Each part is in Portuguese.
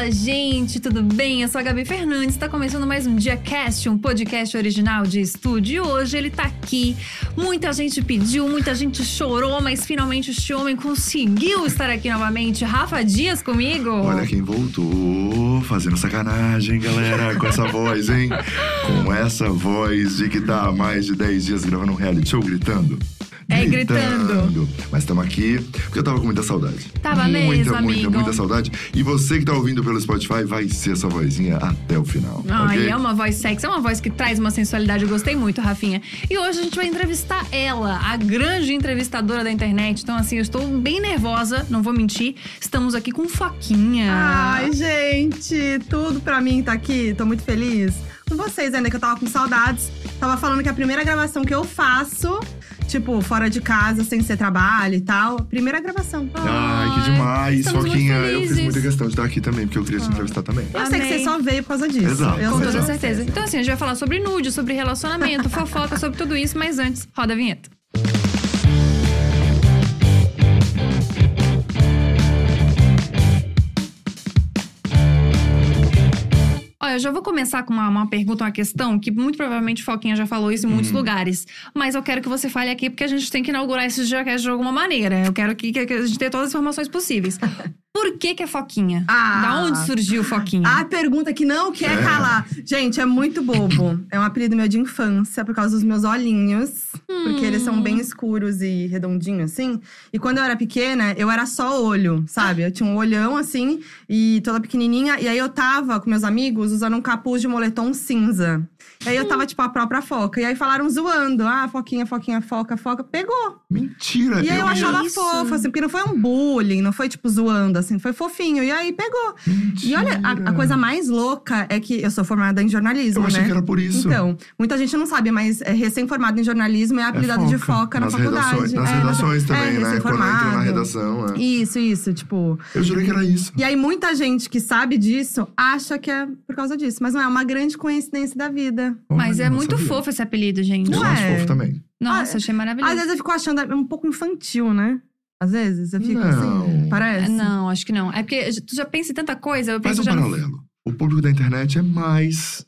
Fala, gente, tudo bem? Eu sou a Gabi Fernandes, está começando mais um Dia Cast, um podcast original de estúdio. E hoje ele tá aqui. Muita gente pediu, muita gente chorou, mas finalmente este homem conseguiu estar aqui novamente. Rafa Dias comigo. Olha quem voltou, fazendo sacanagem, galera, com essa voz, hein? Com essa voz de que tá há mais de 10 dias gravando um reality show gritando. É, gritando. Mas estamos aqui porque eu tava com muita saudade. Tava muita, mesmo, muita, amigo. muita saudade. E você que tá ouvindo pelo Spotify vai ser essa vozinha até o final. Ai, ok? é uma voz sexy, é uma voz que traz uma sensualidade. Eu gostei muito, Rafinha. E hoje a gente vai entrevistar ela, a grande entrevistadora da internet. Então, assim, eu estou bem nervosa, não vou mentir. Estamos aqui com Foquinha. Ai, gente, tudo pra mim tá aqui. Tô muito feliz. Com vocês ainda, que eu tava com saudades. Tava falando que a primeira gravação que eu faço, tipo, fora de casa, sem ser trabalho e tal. Primeira gravação. Ai, que demais, estamos muito Foquinha. Eu fiz felizes. muita questão de estar aqui também, porque eu queria te entrevistar também. Eu sei que Amei. você só veio por causa disso. Exato. Eu Com toda Exato. certeza. Então, assim, a gente vai falar sobre nude, sobre relacionamento, fofoca, sobre tudo isso, mas antes, roda a vinheta. Olha, eu já vou começar com uma, uma pergunta, uma questão, que muito provavelmente Foquinha já falou isso em muitos lugares. Mas eu quero que você fale aqui, porque a gente tem que inaugurar esse podcast de alguma maneira. Eu quero que, que a gente tenha todas as informações possíveis. Por que que é Foquinha? Ah. Da onde surgiu Foquinha? A pergunta que não quer É. calar. Gente, é muito bobo. É um apelido meu de infância por causa dos meus olhinhos. Porque eles são bem escuros e redondinhos, assim. E quando eu era pequena, eu era só olho, sabe? Eu tinha um olhão, assim, e toda pequenininha. E aí eu tava com meus amigos usando um capuz de moletom cinza. E aí eu tava, tipo, a própria foca. E aí falaram zoando. Ah, foquinha, foquinha, foca, foca. Pegou. Mentira! E aí eu achava isso. fofo, assim, porque não foi um bullying, não foi, tipo, zoando, assim, foi fofinho. E aí pegou. E olha, a, a coisa mais louca é que eu sou formada em jornalismo, Eu achei né? que era por isso. Então, muita gente não sabe, mas é, recém-formado em jornalismo é apelidado de foca na nas faculdade. Redações, nas É, redações é, também, né? Quando entra na redação. é. Isso, isso, tipo. Eu jurei que era isso. E aí, muita gente que sabe disso acha que é por causa disso. Mas não é uma grande coincidência da vida. Mas é muito sabia. fofo esse apelido, gente. Eu acho é? fofo também. Nossa, Ah, achei maravilhoso. Às vezes eu fico achando é um pouco infantil, né? Às vezes eu fico Não. assim. Parece. Não, acho que não. É porque tu já pensa em tanta coisa, eu Faz penso um já no- paralelo. O público da internet é mais.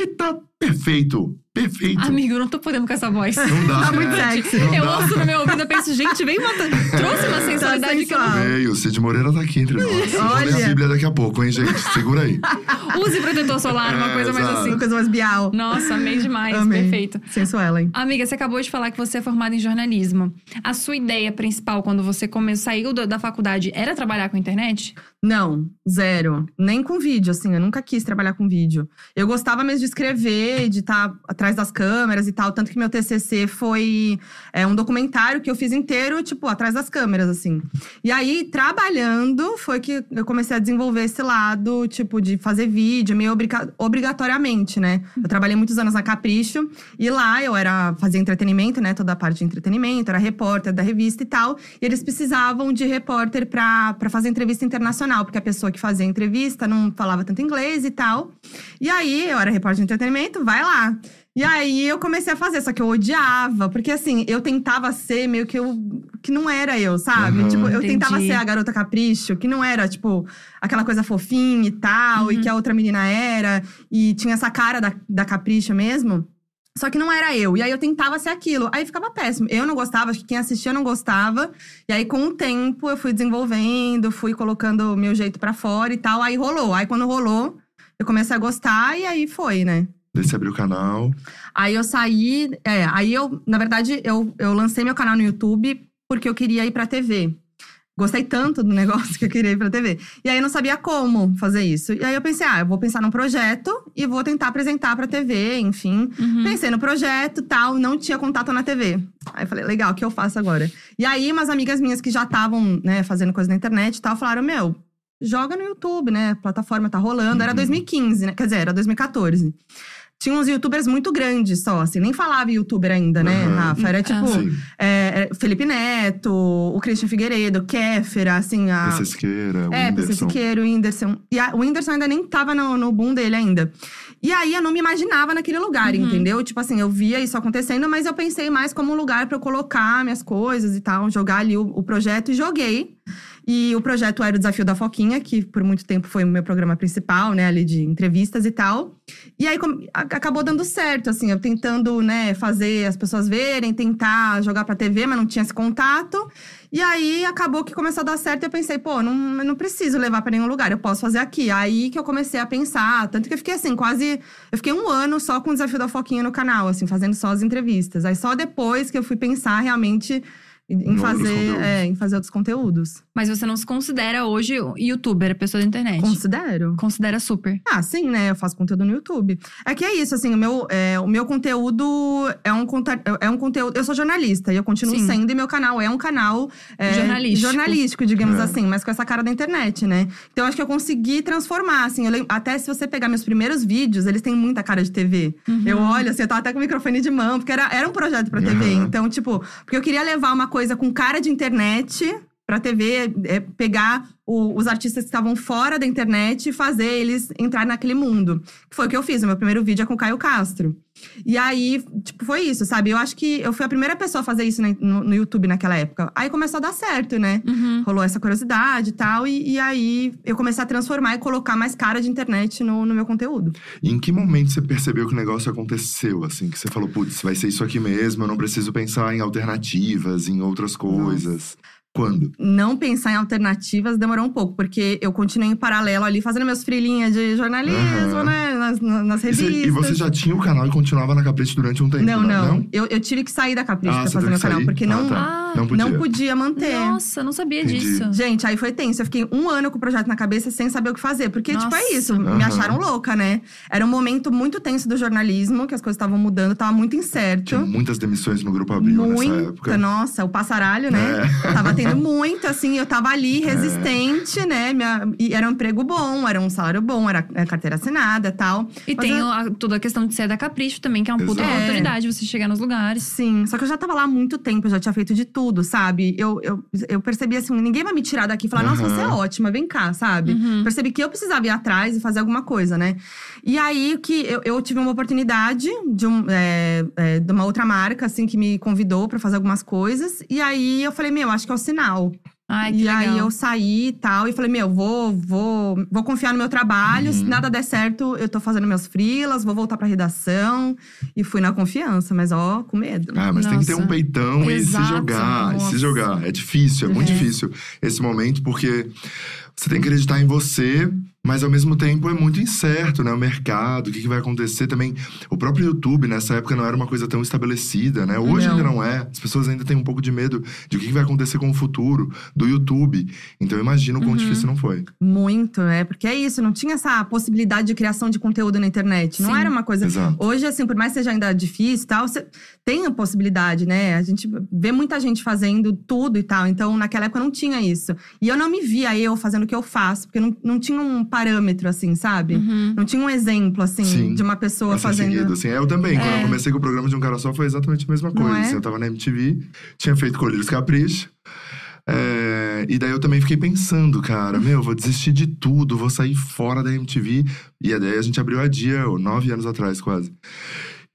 E tá perfeito. Perfeito. Amigo, eu não tô podendo com essa voz. Não dá. Tá muito né? sexy. Eu dá. ouço no meu ouvido e penso, gente, vem uma... trouxe uma sensualidade que eu não... Veio, o Cid Moreira tá aqui entre nós. Eu vou ler a Olha. Bíblia daqui a pouco, hein, gente? Segura aí. Use protetor solar, uma É, coisa mais assim. Uma coisa mais bial. Nossa, amei demais, Amei. perfeito. Sensual, hein? Amiga, você acabou de falar que você é formada em jornalismo. A sua ideia principal quando você come... saiu da da faculdade era trabalhar com internet? Não, zero. Nem com vídeo, assim. Eu nunca quis trabalhar com vídeo. Eu gostava mesmo de escrever, de estar atrás das câmeras e tal. Tanto que meu TCC foi é, um documentário que eu fiz inteiro, tipo, atrás das câmeras, assim. E aí, trabalhando, foi que eu comecei a desenvolver esse lado, tipo, de fazer vídeo, meio obriga- obrigatoriamente, né? Eu trabalhei muitos anos na Capricho. E lá eu era fazia entretenimento, né? Toda a parte de entretenimento, era repórter da revista e tal. E eles precisavam de repórter pra fazer entrevista internacional, porque a pessoa que fazia entrevista não falava tanto inglês e tal. E aí, eu era repórter de entretenimento, vai lá. E aí eu comecei a fazer, só que eu odiava, porque assim, eu tentava ser meio que eu que não era eu, sabe? Aham. Tipo, eu Entendi. tentava ser a garota capricho, que não era, tipo, aquela coisa fofinha e tal, Uhum. e que a outra menina era, e tinha essa cara da, da capricho mesmo. Só que não era eu. E aí eu tentava ser aquilo. Aí ficava péssimo. Eu não gostava, acho que quem assistia não gostava. E aí, com o tempo, eu fui desenvolvendo, fui colocando o meu jeito pra fora e tal. Aí rolou. Aí quando rolou, eu comecei a gostar e aí foi, né? Daí você abriu o canal. Aí eu saí. É, aí eu, na verdade, eu, eu lancei meu canal no YouTube porque eu queria ir pra TV. Gostei tanto do negócio que eu queria ir pra TV. E aí eu não sabia como fazer isso. E aí eu pensei, ah, eu vou pensar num projeto e vou tentar apresentar pra TV, enfim. Uhum. Pensei no projeto tal, não tinha contato na TV. Aí eu falei, legal, o que eu faço agora? E aí, umas amigas minhas que já estavam, né, fazendo coisa na internet e tal, falaram: meu, joga no YouTube, né? A plataforma tá rolando. Era Uhum. 2015, né? Quer dizer, era 2014. Tinha uns youtubers muito grandes só, assim, nem falava youtuber ainda, né, Uhum. Rafa? Era tipo Sim. é, é, Felipe Neto, o Christian Figueiredo, Kéfera, assim, a. PC Siqueira, o É, Whindersson. Siqueira, o Whindersson. E a- o Whindersson ainda nem tava no, no boom dele ainda. E aí eu não me imaginava naquele lugar, Uhum. entendeu? Tipo assim, eu via isso acontecendo, mas eu pensei mais como um lugar pra eu colocar minhas coisas e tal, jogar ali o, o projeto e joguei. E o projeto era o Desafio da Foquinha, que por muito tempo foi o meu programa principal, né, ali de entrevistas e tal. E aí acabou dando certo, assim, eu tentando, né, fazer as pessoas verem, tentar jogar pra TV, mas não tinha esse contato. E aí acabou que começou a dar certo e eu pensei, pô, não, não preciso levar pra nenhum lugar, eu posso fazer aqui. Aí que eu comecei a pensar, tanto que eu fiquei assim, quase. Eu fiquei um ano só com o desafio da Foquinha no canal, assim, fazendo só as entrevistas. Aí só depois que eu fui pensar realmente em fazer, é, em fazer outros conteúdos. Mas você não se considera hoje youtuber, pessoa da internet. Considero. Considera super. Ah, sim, né? Eu faço conteúdo no YouTube. É que é isso, assim, o meu, é, o meu conteúdo é um, é um conteúdo. Eu sou jornalista e eu continuo Sim. sendo, e meu canal é um canal é, Jornalístico. jornalístico, digamos É. assim, mas com essa cara da internet, né? Então acho que eu consegui transformar, assim. eu lem- até se você pegar meus primeiros vídeos, eles têm muita cara de TV. Uhum. Eu olho, assim, eu tava até com o microfone de mão, porque era, era um projeto pra TV. Uhum. Então, tipo, porque eu queria levar uma coisa com cara de internet pra TV, é, pegar o- os artistas que estavam fora da internet e fazer eles entrar naquele mundo. Que foi o que eu fiz. O meu primeiro vídeo é com o Caio Castro. E aí, tipo, foi isso, sabe? Eu acho que eu fui a primeira pessoa a fazer isso no, no YouTube naquela época. Aí começou a dar certo, né? Uhum. Rolou essa curiosidade e tal. E, e aí eu comecei a transformar e colocar mais cara de internet no, no meu conteúdo. E em que momento você percebeu que o negócio aconteceu, assim? Que você falou, putz, vai ser isso aqui mesmo, eu não preciso pensar em alternativas, em outras coisas. Quando? não pensar em alternativas demorou um pouco, porque eu continuei em paralelo ali fazendo meus frilinhas de jornalismo, Aham. né? Nas, nas E, revistas. você, e você já tinha o canal e continuava na Capricho durante um tempo, Não, né? não. Eu, eu tive que sair da Capricho Ah, pra fazer meu que canal, sair? porque Ah, não, tá. Ah, Não podia. não podia manter. Nossa, não sabia Entendi. disso. Gente, aí foi tenso. Eu fiquei um ano com o projeto na cabeça sem saber o que fazer. Porque, tipo, é Nossa. isso. Me Aham. acharam louca, né? Era um momento muito tenso do jornalismo, que as coisas estavam mudando, tava muito incerto. Tinha muitas demissões no Grupo Abril nessa Muita, época. nossa, o passaralho, né? É. Tava tendo muito, assim, eu tava ali resistente, né? Minha, e era um emprego bom, era um salário bom, era é, carteira assinada e tal. E Mas tem eu- a- toda a questão de ser da Capricho também, que é um puta Exato. oportunidade você chegar nos lugares. Sim, só que eu já tava lá há muito tempo, eu já tinha feito de tudo, sabe? Eu, eu, eu percebi assim, ninguém vai me tirar daqui e falar, nossa, Aham. você é ótima, vem cá, sabe? Uhum. Percebi que eu precisava ir atrás e fazer alguma coisa, né? E aí que eu, eu tive uma oportunidade de, um, é, é, de uma outra marca, assim, que me convidou pra fazer algumas coisas. E aí eu falei, meu, acho que é o sinal. Ai, que e legal. aí eu saí e tal, e falei, meu, vou, vou, vou confiar no meu trabalho. Se Uhum. nada der certo, eu tô fazendo meus freelas, vou voltar pra redação. E fui na confiança, mas ó, com medo. Ah, mas tem que ter Nossa. um peitão e Exato, se jogar, e se nossa. jogar. É difícil, é muito É. difícil esse momento, porque você tem que acreditar em você, mas ao mesmo tempo é muito incerto, né? O mercado, o que, que vai acontecer também. O próprio YouTube, nessa época, não era uma coisa tão estabelecida, né? Hoje Não. ainda não é. As pessoas ainda têm um pouco de medo de o que, que vai acontecer com o futuro do YouTube. Então eu imagino o quão Uhum. difícil não foi. Muito, né? Porque é isso, não tinha essa possibilidade de criação de conteúdo na internet. Não Sim. era uma coisa. Exato. Hoje, assim, por mais que seja ainda difícil e tal, você tem a possibilidade, né? A gente vê muita gente fazendo tudo e tal. Então, naquela época não tinha isso. E eu não me via eu fazendo o que eu faço, porque não, não tinha um parâmetro, assim, sabe? Uhum. Não tinha um exemplo, assim, Sim. de uma pessoa a ser fazendo. seguido, assim. Eu também, quando É. eu comecei com o programa de um cara só, foi exatamente a mesma coisa. é? assim, eu tava na MTV, tinha feito Colírios Capricho. é, e daí eu também fiquei pensando, cara, meu, vou desistir de tudo, vou sair fora da MTV. E daí a gente abriu a dia, nove anos atrás, quase.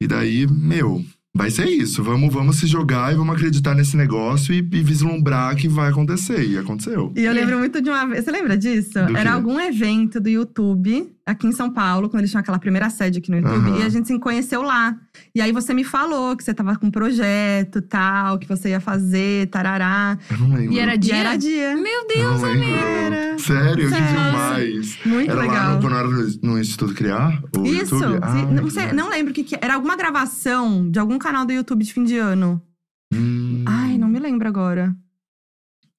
E daí, meu, vai ser isso. Vamos, vamos se jogar e vamos acreditar nesse negócio e, e vislumbrar que vai acontecer. E aconteceu. E eu lembro muito de uma vez. Você lembra disso? Do quê? Era algum evento do YouTube aqui em São Paulo, quando eles tinham aquela primeira sede aqui no YouTube. Aham. E a gente se conheceu lá. E aí você me falou que você tava com um projeto tal, que você ia fazer, tarará. Eu não lembro. E era E dia? era dia. Meu Eu Deus, não. Era. Sério? Que Sério. demais. Muito Era lá legal. no, quando era no, no Instituto Criar? Isso. Ah, não, demais. não lembro o que, que era. alguma gravação de algum canal do YouTube de fim de ano. Hum, Ai, não me lembro agora.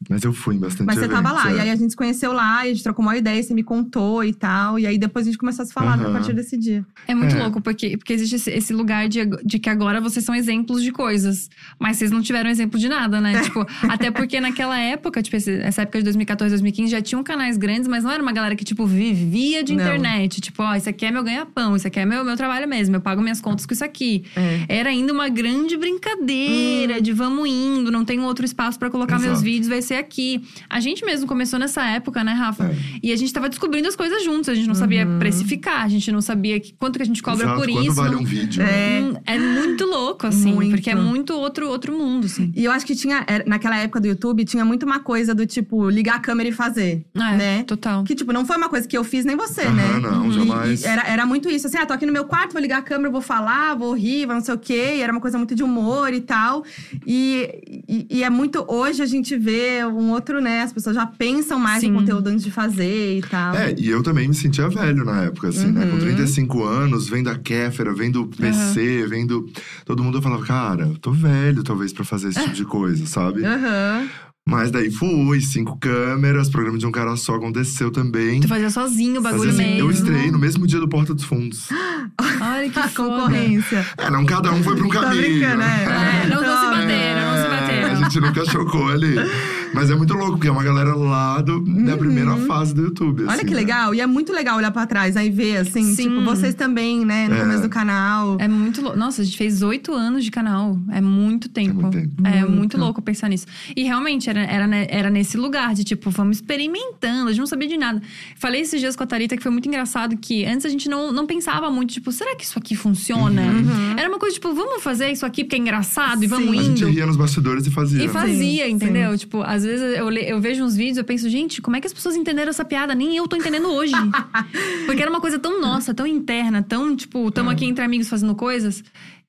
Mas eu fui em bastante Mas você tava eventos, lá. é. E aí a gente se conheceu lá, e a gente trocou uma ideia, você me contou e tal. E aí depois a gente começou a se falar Aham. a partir desse dia. É muito É. louco, porque, porque existe esse, esse lugar de, de que agora vocês são exemplos de coisas. Mas vocês não tiveram exemplo de nada, né? tipo, até porque naquela época, tipo, essa época de 2014, 2015, já tinham canais grandes, mas não era uma galera que, tipo, vivia de Não. internet. Tipo, ó, isso aqui é meu ganha-pão, isso aqui é meu, meu trabalho mesmo, eu pago minhas contas com isso aqui. É. Era ainda uma grande brincadeira de vamos indo, não tem outro espaço pra colocar meus Exato. vídeos, vai ser aqui. A gente mesmo começou nessa época, né, Rafa? É. E a gente tava descobrindo as coisas juntos. A gente não sabia Uhum. precificar, a gente não sabia que- quanto que a gente cobra Exato, por quanto isso. vale não- um vídeo? né? É. Hum, É muito louco, assim, Muito. porque é muito outro, outro mundo, assim. E eu acho que tinha, era- naquela época do YouTube, tinha muito uma coisa do tipo, ligar a câmera e fazer. É, né? total. Que, tipo, não foi uma coisa que eu fiz nem você, Aham, né? não, E- jamais. e era, era muito isso, assim, ah, tô aqui no meu quarto, vou ligar a câmera, vou falar, vou rir, vou não sei o quê. E era uma coisa muito de humor e tal. E, e, e é muito. Hoje a gente vê um outro, né? As pessoas já pensam mais Sim. no conteúdo antes de fazer e tal. É, e eu também me sentia velho na época, assim, né? Com Uhum. 35 anos, vendo a Kéfera, vendo o PC, vendo. Todo mundo eu falava, cara, eu tô velho, talvez, pra fazer esse tipo de coisa, sabe? Aham. Mas daí fui, cinco câmeras, programa de um cara só aconteceu também. Tu fazia sozinho o bagulho Fazia mesmo. eu estreiei no mesmo dia do Porta dos Fundos. Olha que concorrência. É, não cada um foi pra um Tá caminho. brincando, né? É, não, não se É, bateram, não se É, bateram. A gente nunca chocou ali. Mas é muito louco, porque é uma galera lá do, da primeira fase do YouTube. Uhum. Olha assim, que né? legal. E é muito legal olhar pra trás, aí ver, assim, Sim. tipo, vocês também, né, no É. começo do canal. É muito louco. Nossa, a gente fez oito anos de canal. É muito tempo. muito tempo. É muito, Muito. louco pensar nisso. E realmente era, era, era nesse lugar de tipo, vamos experimentando. A gente não sabia de nada. Falei esses dias com a Thalita que foi muito engraçado que antes a gente não, não pensava muito, tipo, será que isso aqui funciona? Uhum. Era uma coisa tipo, vamos fazer isso aqui porque é engraçado e vamos Sim. A gente indo. ria nos bastidores e fazia. E né? fazia, Sim, entendeu? Tipo, às vezes eu, le- eu vejo uns vídeos, eu penso, gente, como é que as pessoas entenderam essa piada? Nem eu tô entendendo hoje. Porque era uma coisa tão nossa, tão interna, tão, tipo, tamo É. aqui entre amigos fazendo coisas.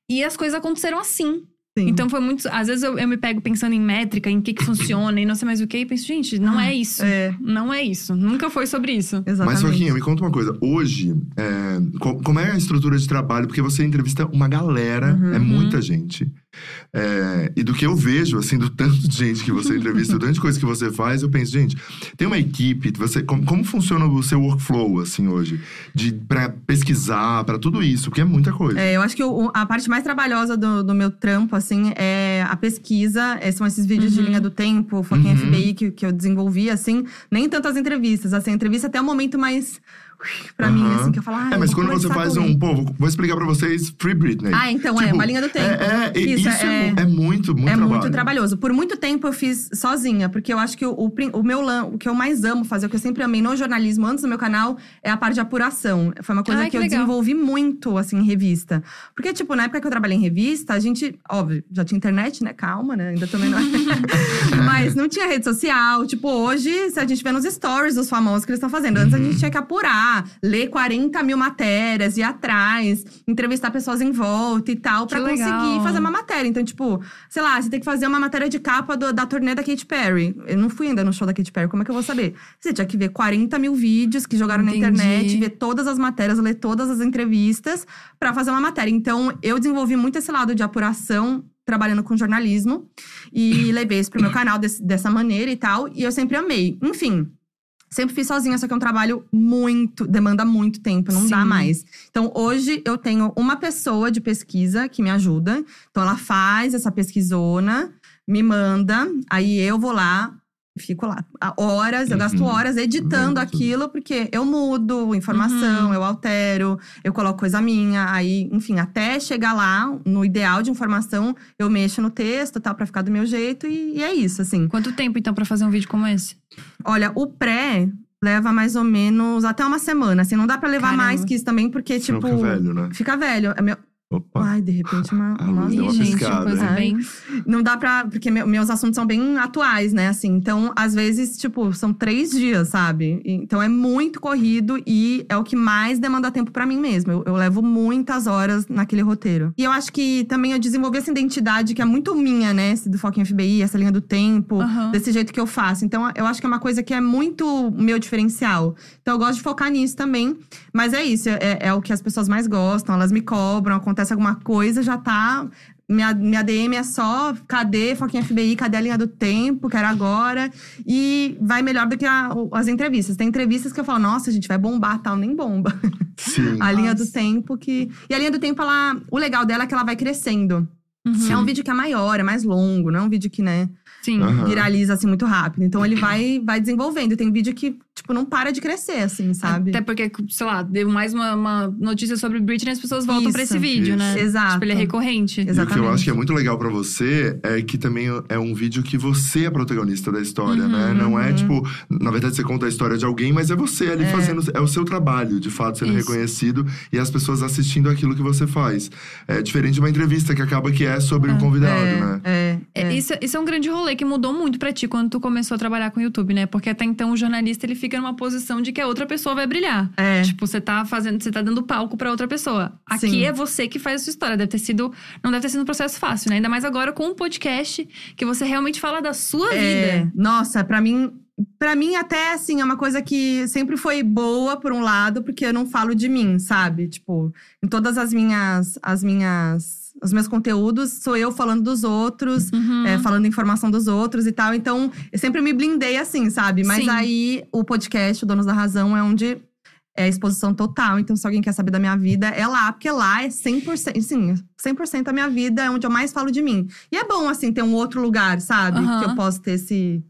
E as coisas aconteceram assim. Sim. Então foi muito. Às vezes eu, eu me pego pensando em métrica, em o que, que funciona e não sei mais o que, e penso, gente, não é isso. É, Não é isso. Nunca foi sobre isso. exatamente. Mas, Joaquim, me conta uma coisa. Hoje, é, co- como é a estrutura de trabalho? Porque você entrevista uma galera, Uhum. é muita gente. É, e do que eu vejo, assim, do tanto de gente que você entrevista, do tanto de coisa que você faz, eu penso, gente, tem uma equipe, você, como, como funciona o seu workflow, assim, hoje? De, pra pesquisar, pra tudo isso, porque é muita coisa. É, eu acho que o- a parte mais trabalhosa do, do meu trampo, assim, é a pesquisa. É, são esses vídeos de Uhum. linha do tempo, Foquinha Uhum. FBI, que, que eu desenvolvi, assim. Nem tanto as entrevistas. Assim, a entrevista até é o momento mais… Pra mim, Aham. assim, que eu falo… Ah, É, mas quando você faz um. Pô, vou- explicar pra vocês Free Britney. Ah, então é, Tipo, uma linha do tempo. É, é, Isso, isso, é, é- é muito, muito é trabalho. muito trabalhoso. Por muito tempo eu fiz sozinha, porque eu acho que o, o, o meu o que eu mais amo fazer, o que eu sempre amei no jornalismo antes do meu canal, é a parte de apuração. Foi uma coisa Ai, que, que eu legal. desenvolvi muito, assim, em revista. Porque, tipo, na época que eu trabalhei em revista, a gente, óbvio, já tinha internet, né? Calma, né? Ainda também não. Mas não tinha rede social. Tipo, hoje, se a gente vê nos stories dos famosos que eles estão fazendo. Antes a Uhum. gente tinha que apurar, ler 40 mil matérias, ir atrás, entrevistar pessoas em volta e tal, legal. conseguir fazer uma matéria. Então, tipo, sei lá, você tem que fazer uma matéria de capa do- da turnê da Katy Perry. Eu não fui ainda no show da Katy Perry, como é que eu vou saber? Você tinha que ver 40 mil vídeos que jogaram Entendi. na internet, ver todas as matérias, ler todas as entrevistas pra fazer uma matéria. Então, eu desenvolvi muito esse lado de apuração. Trabalhando com jornalismo e levei isso pro meu canal desse- dessa maneira e tal, e eu sempre amei. Enfim, Sempre fiz sozinha, só que é um trabalho muito, demanda muito tempo, não dá Sim. mais. Então, hoje eu tenho uma pessoa de pesquisa que me ajuda. Então, ela faz essa pesquisona, me manda, aí eu vou lá, fico lá há horas, eu gasto Uhum. horas editando tudo. aquilo, porque eu mudo informação, Uhum. eu altero, eu coloco coisa minha, aí, enfim, até chegar lá no ideal de informação, eu mexo no texto, tal, pra ficar do meu jeito, e, e é isso, assim. Quanto tempo, então, pra fazer um vídeo como esse? Olha, o pré leva mais ou menos até uma semana. Assim, não dá pra levar Caramba. mais que isso também, porque, tipo. fica velho, né? Fica velho. É meu- Opa. Ai, de repente, uma. Uma- deu uma Ih, gente, piscada, coisa hein? bem. Não dá pra. Porque meu- meus assuntos são bem atuais, né? Assim, então, às vezes, tipo, são três dias, sabe? Então é muito corrido e é o que mais demanda tempo pra mim mesmo. Eu, eu levo muitas horas naquele roteiro. E eu acho que também eu desenvolvi essa identidade que é muito minha, né? Esse do Foco em FBI, essa linha do tempo, Aham. desse jeito que eu faço. Então, eu acho que é uma coisa que é muito meu diferencial. Então, eu gosto de focar nisso também. Mas é isso, é, é o que as pessoas mais gostam. Elas me cobram, acontece alguma coisa, já tá. Minha, minha DM é só cadê Foquinha FBI, cadê a linha do tempo, quero agora. E vai melhor do que a- as entrevistas. Tem entrevistas que eu falo, nossa, a gente vai bombar tal, nem bomba. Sim. A linha Nossa. do tempo que. E a linha do tempo, ela. O legal dela é que ela vai crescendo. Uhum. É um vídeo que é maior, é mais longo, não é um vídeo que, né? Sim. Aham. viraliza assim muito rápido. Então ele vai, vai desenvolvendo. E tem vídeo que, tipo, não para de crescer, assim, sabe? Até porque, sei lá, deu mais uma, uma notícia sobre Britney e as pessoas voltam pra Isso. esse vídeo, né? Isso. Exato. Tipo, ele é recorrente. E o que eu Exatamente. acho que é muito legal pra você é que também é um vídeo que você é protagonista da história, Uhum, né? Não é uhum. tipo, na verdade você conta a história de alguém, mas é você ali É. fazendo, é o seu trabalho, de fato, sendo Isso. reconhecido e as pessoas assistindo aquilo que você faz. É diferente de uma entrevista que acaba que é sobre o convidado, é, né? É, É, é. Isso, isso é um grande rolê que mudou muito pra ti quando tu começou a trabalhar com o YouTube, né? Porque até então o jornalista ele fica numa posição de que a outra pessoa vai brilhar. É. Tipo, você tá fazendo, você tá dando palco pra outra pessoa. Aqui Sim. é você que faz a sua história. Deve ter sido, não deve ter sido um processo fácil, né? Ainda mais agora com um podcast que você realmente fala da sua É, vida. Nossa, pra mim, para mim até assim é uma coisa que sempre foi boa por um lado, porque eu não falo de mim, sabe? Tipo, em todas as minhas as minhas os meus conteúdos sou eu falando dos outros, Uhum. é, falando informação dos outros e tal. Então, eu sempre me blindei assim, sabe? Mas Sim. aí o podcast, o Donos da Razão, é onde é exposição total. Então, se alguém quer saber da minha vida, é lá, porque lá é 100%, sim, 100% a minha vida, é onde eu mais falo de mim. E é bom, assim, ter um outro lugar, sabe? Aham. Que eu posso ter esse.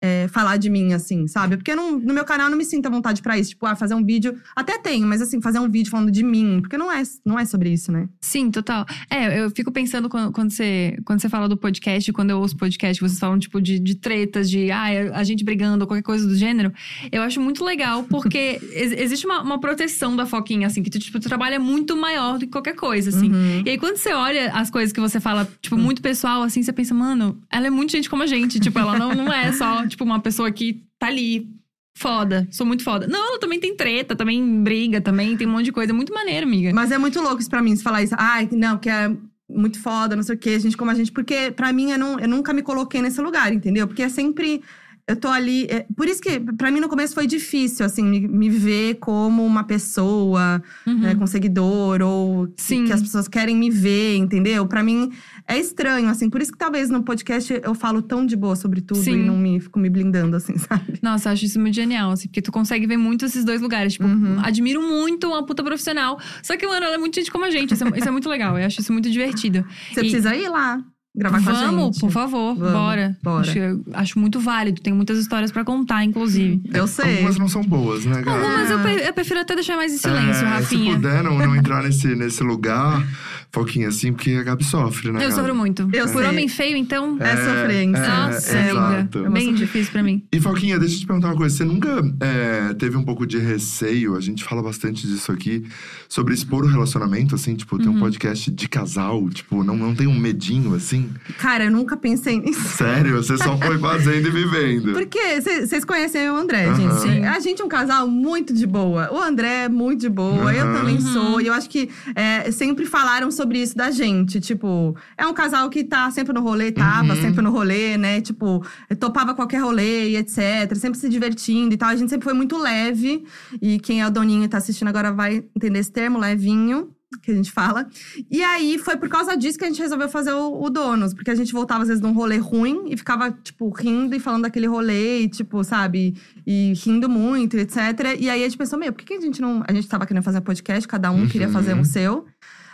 É, falar de mim, assim, sabe? Porque não- no meu canal eu não me sinto à vontade pra isso. Tipo, ah, fazer um vídeo. Até tenho, mas assim, fazer um vídeo falando de mim. Porque não é, não é sobre isso, né? Sim, total. É, eu fico pensando quando, quando você, quando você fala do podcast, quando eu ouço podcast, vocês falam, tipo, de, de tretas, de ah, a gente brigando, ou qualquer coisa do gênero. Eu acho muito legal, porque ex- existe uma, uma proteção da Foquinha, assim, que tu, tipo, tu trabalha muito maior do que qualquer coisa, assim. Uhum. E aí, quando você olha as coisas que você fala, tipo, muito pessoal, assim, você pensa, mano, ela é muito gente como a gente. Tipo, ela não, não é só, tipo, uma pessoa que tá ali. Foda, sou muito foda. Não, ela também tem treta, também briga, também tem um monte de coisa. É muito maneiro, amiga. Mas é muito louco isso pra mim, se falar isso. Ai, não, que é muito foda, não sei o quê, gente como a gente. Porque pra mim, eu, não, eu nunca me coloquei nesse lugar, entendeu? Porque é sempre. Eu tô ali. é- por isso que, pra mim, no começo foi difícil, assim, me, me ver como uma pessoa, Uhum. né, com seguidor, ou que- que as pessoas querem me ver, entendeu? Pra mim é estranho, assim. Por isso que talvez no podcast eu falo tão de boa sobre tudo Sim. e não me fico me blindando, assim, sabe? Nossa, acho isso muito genial, assim, porque tu consegue ver muito esses dois lugares. Tipo, Uhum. admiro muito uma puta profissional. Só que, mano, ela é muito gente como a gente. Isso é, isso é muito legal. Eu acho isso muito divertido. Você E- precisa ir lá gravar com a gente. Vamos, por favor, Vamos, bora. bora. Acho, acho muito válido. Tem muitas histórias pra contar, inclusive. Eu sei. Algumas não são boas, né, cara? Algumas eu, pre- eu prefiro até deixar mais em silêncio, É, Rafinha. Se puder não, não entrar nesse, nesse lugar, Foquinha, assim, porque a Gabi sofre, né, Eu Gabi? sofro muito. Eu Por sei. homem feio, então. É sofrência. Nossa, é, exato. Eu Bem difícil pra mim. E Foquinha, deixa eu te perguntar uma coisa. Você nunca é, teve um pouco de receio, a gente fala bastante disso aqui, sobre expor o relacionamento, assim, tipo, ter Uhum. um podcast de casal, tipo, não, não tem um medinho, assim? Cara, eu nunca pensei nisso. Sério? Você só foi fazendo e vivendo. Porque vocês conhecem o André, Aham. gente. Sim. A gente é um casal muito de boa. O André é muito de boa, eu Aham. também Uhum. sou. E eu acho que é, sempre falaram sobre isso da gente. Tipo, é um casal que tá sempre no rolê, tava Uhum. sempre no rolê, né? Tipo, topava qualquer rolê e etc. Sempre se divertindo e tal. A gente sempre foi muito leve. E quem é o doninho e tá assistindo agora vai entender esse termo, levinho. Que a gente fala. E aí, foi por causa disso que a gente resolveu fazer o, o Donos. Porque a gente voltava, às vezes, num rolê ruim e ficava, tipo, rindo e falando daquele rolê, e, tipo, sabe? E rindo muito, etc. E aí a gente pensou, meu, por que, que a gente não. A gente tava querendo fazer um podcast, cada um queria Uhum. fazer um seu.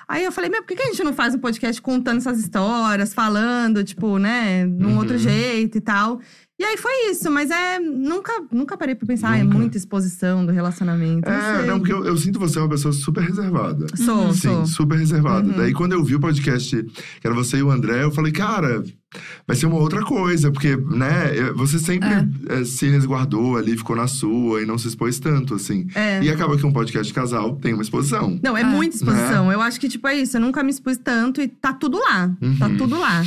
Aí eu falei, meu, por que, que a gente não faz um podcast contando essas histórias, falando, tipo, né, de um Uhum. outro jeito e tal. E aí foi isso, mas é. Nunca, nunca parei pra pensar, ah, é Nunca. muita exposição do relacionamento. Não É, sei. não, porque eu, eu sinto você uma pessoa super reservada. Sou, Sim, sou. super reservada. Uhum. Daí, quando eu vi o podcast, que era você e o André, eu falei, cara, vai ser uma outra coisa. Porque, né, você sempre eh, se resguardou ali, ficou na sua e não se expôs tanto, assim. É. E acaba que um podcast de casal tem uma exposição. Não, é Ah. muita exposição. Eu acho que, tipo, é isso. Eu nunca me expus tanto e tá tudo lá. Tá Uhum. tudo lá.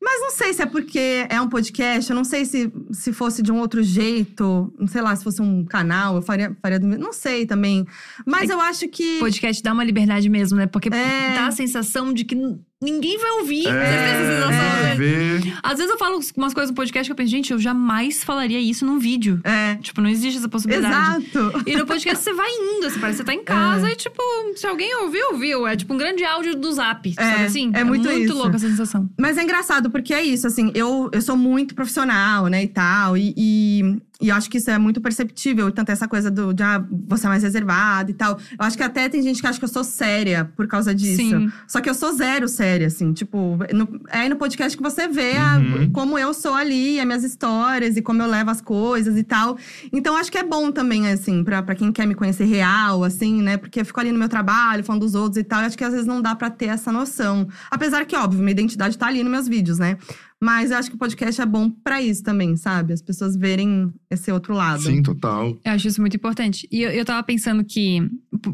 Mas não sei se é porque é um podcast. Eu não sei se, se fosse de um outro jeito. Não sei lá, se fosse um canal, eu faria, faria do mesmo. Não sei também. Mas É eu acho que. Podcast dá uma liberdade mesmo, né? Porque É. dá a sensação de que ninguém vai ouvir. É, sensação, né? ver. Às vezes eu falo umas coisas no podcast que eu penso, gente, eu jamais falaria isso num vídeo. É. Tipo, não existe essa possibilidade. Exato. E no podcast você vai indo, assim, parece que você tá em casa e, tipo, se alguém ouviu, ouviu. É tipo um grande áudio do zap, sabe assim? é muito isso. louca essa sensação. Mas é engraçado, porque é isso, assim, eu, eu sou muito profissional, né, e tal. E, e, e eu acho que isso é muito perceptível, tanto essa coisa do de ah, você é mais reservado e tal. Eu acho que até tem gente que acha que eu sou séria por causa disso. Sim. Só que eu sou zero séria, assim. Tipo, no- é aí no podcast que você vê a- Uhum. como eu sou ali, as minhas histórias e como eu levo as coisas e tal. Então, acho que é bom também, assim, pra, pra quem quer me conhecer real, assim, né? Porque eu fico ali no meu trabalho, falando dos outros e tal. E acho que às vezes não dá pra ter essa noção. Apesar que, óbvio, minha identidade tá ali nos meus vídeos, né? Mas eu acho que o podcast é bom pra isso também, sabe? As pessoas verem esse outro lado. Sim, total. Eu acho isso muito importante. E eu, eu tava pensando que,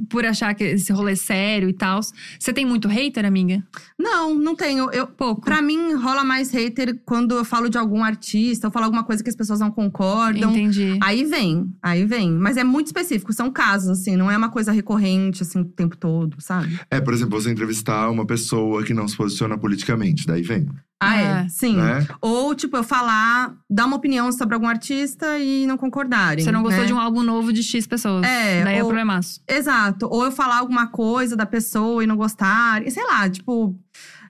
por achar que esse rolê é sério e tal, você tem muito hater, amiga? Não, não tenho. Eu, Pouco. Pra mim, rola mais hater quando eu falo de algum artista, eu falo alguma coisa que as pessoas não concordam. Entendi. Aí vem, aí vem. Mas é muito específico, são casos, assim, não é uma coisa recorrente, assim, o tempo todo, sabe? É, por exemplo, você entrevistar uma pessoa que não se posiciona politicamente, daí vem, Ah, é? É. Sim. né? Ou, tipo, eu falar, dar uma opinião sobre algum artista e não concordarem. Você não gostou né? de um álbum novo de X pessoas. É, Daí é o ou- problemaço. Exato. Ou eu falar alguma coisa da pessoa e não gostar. E sei lá, tipo.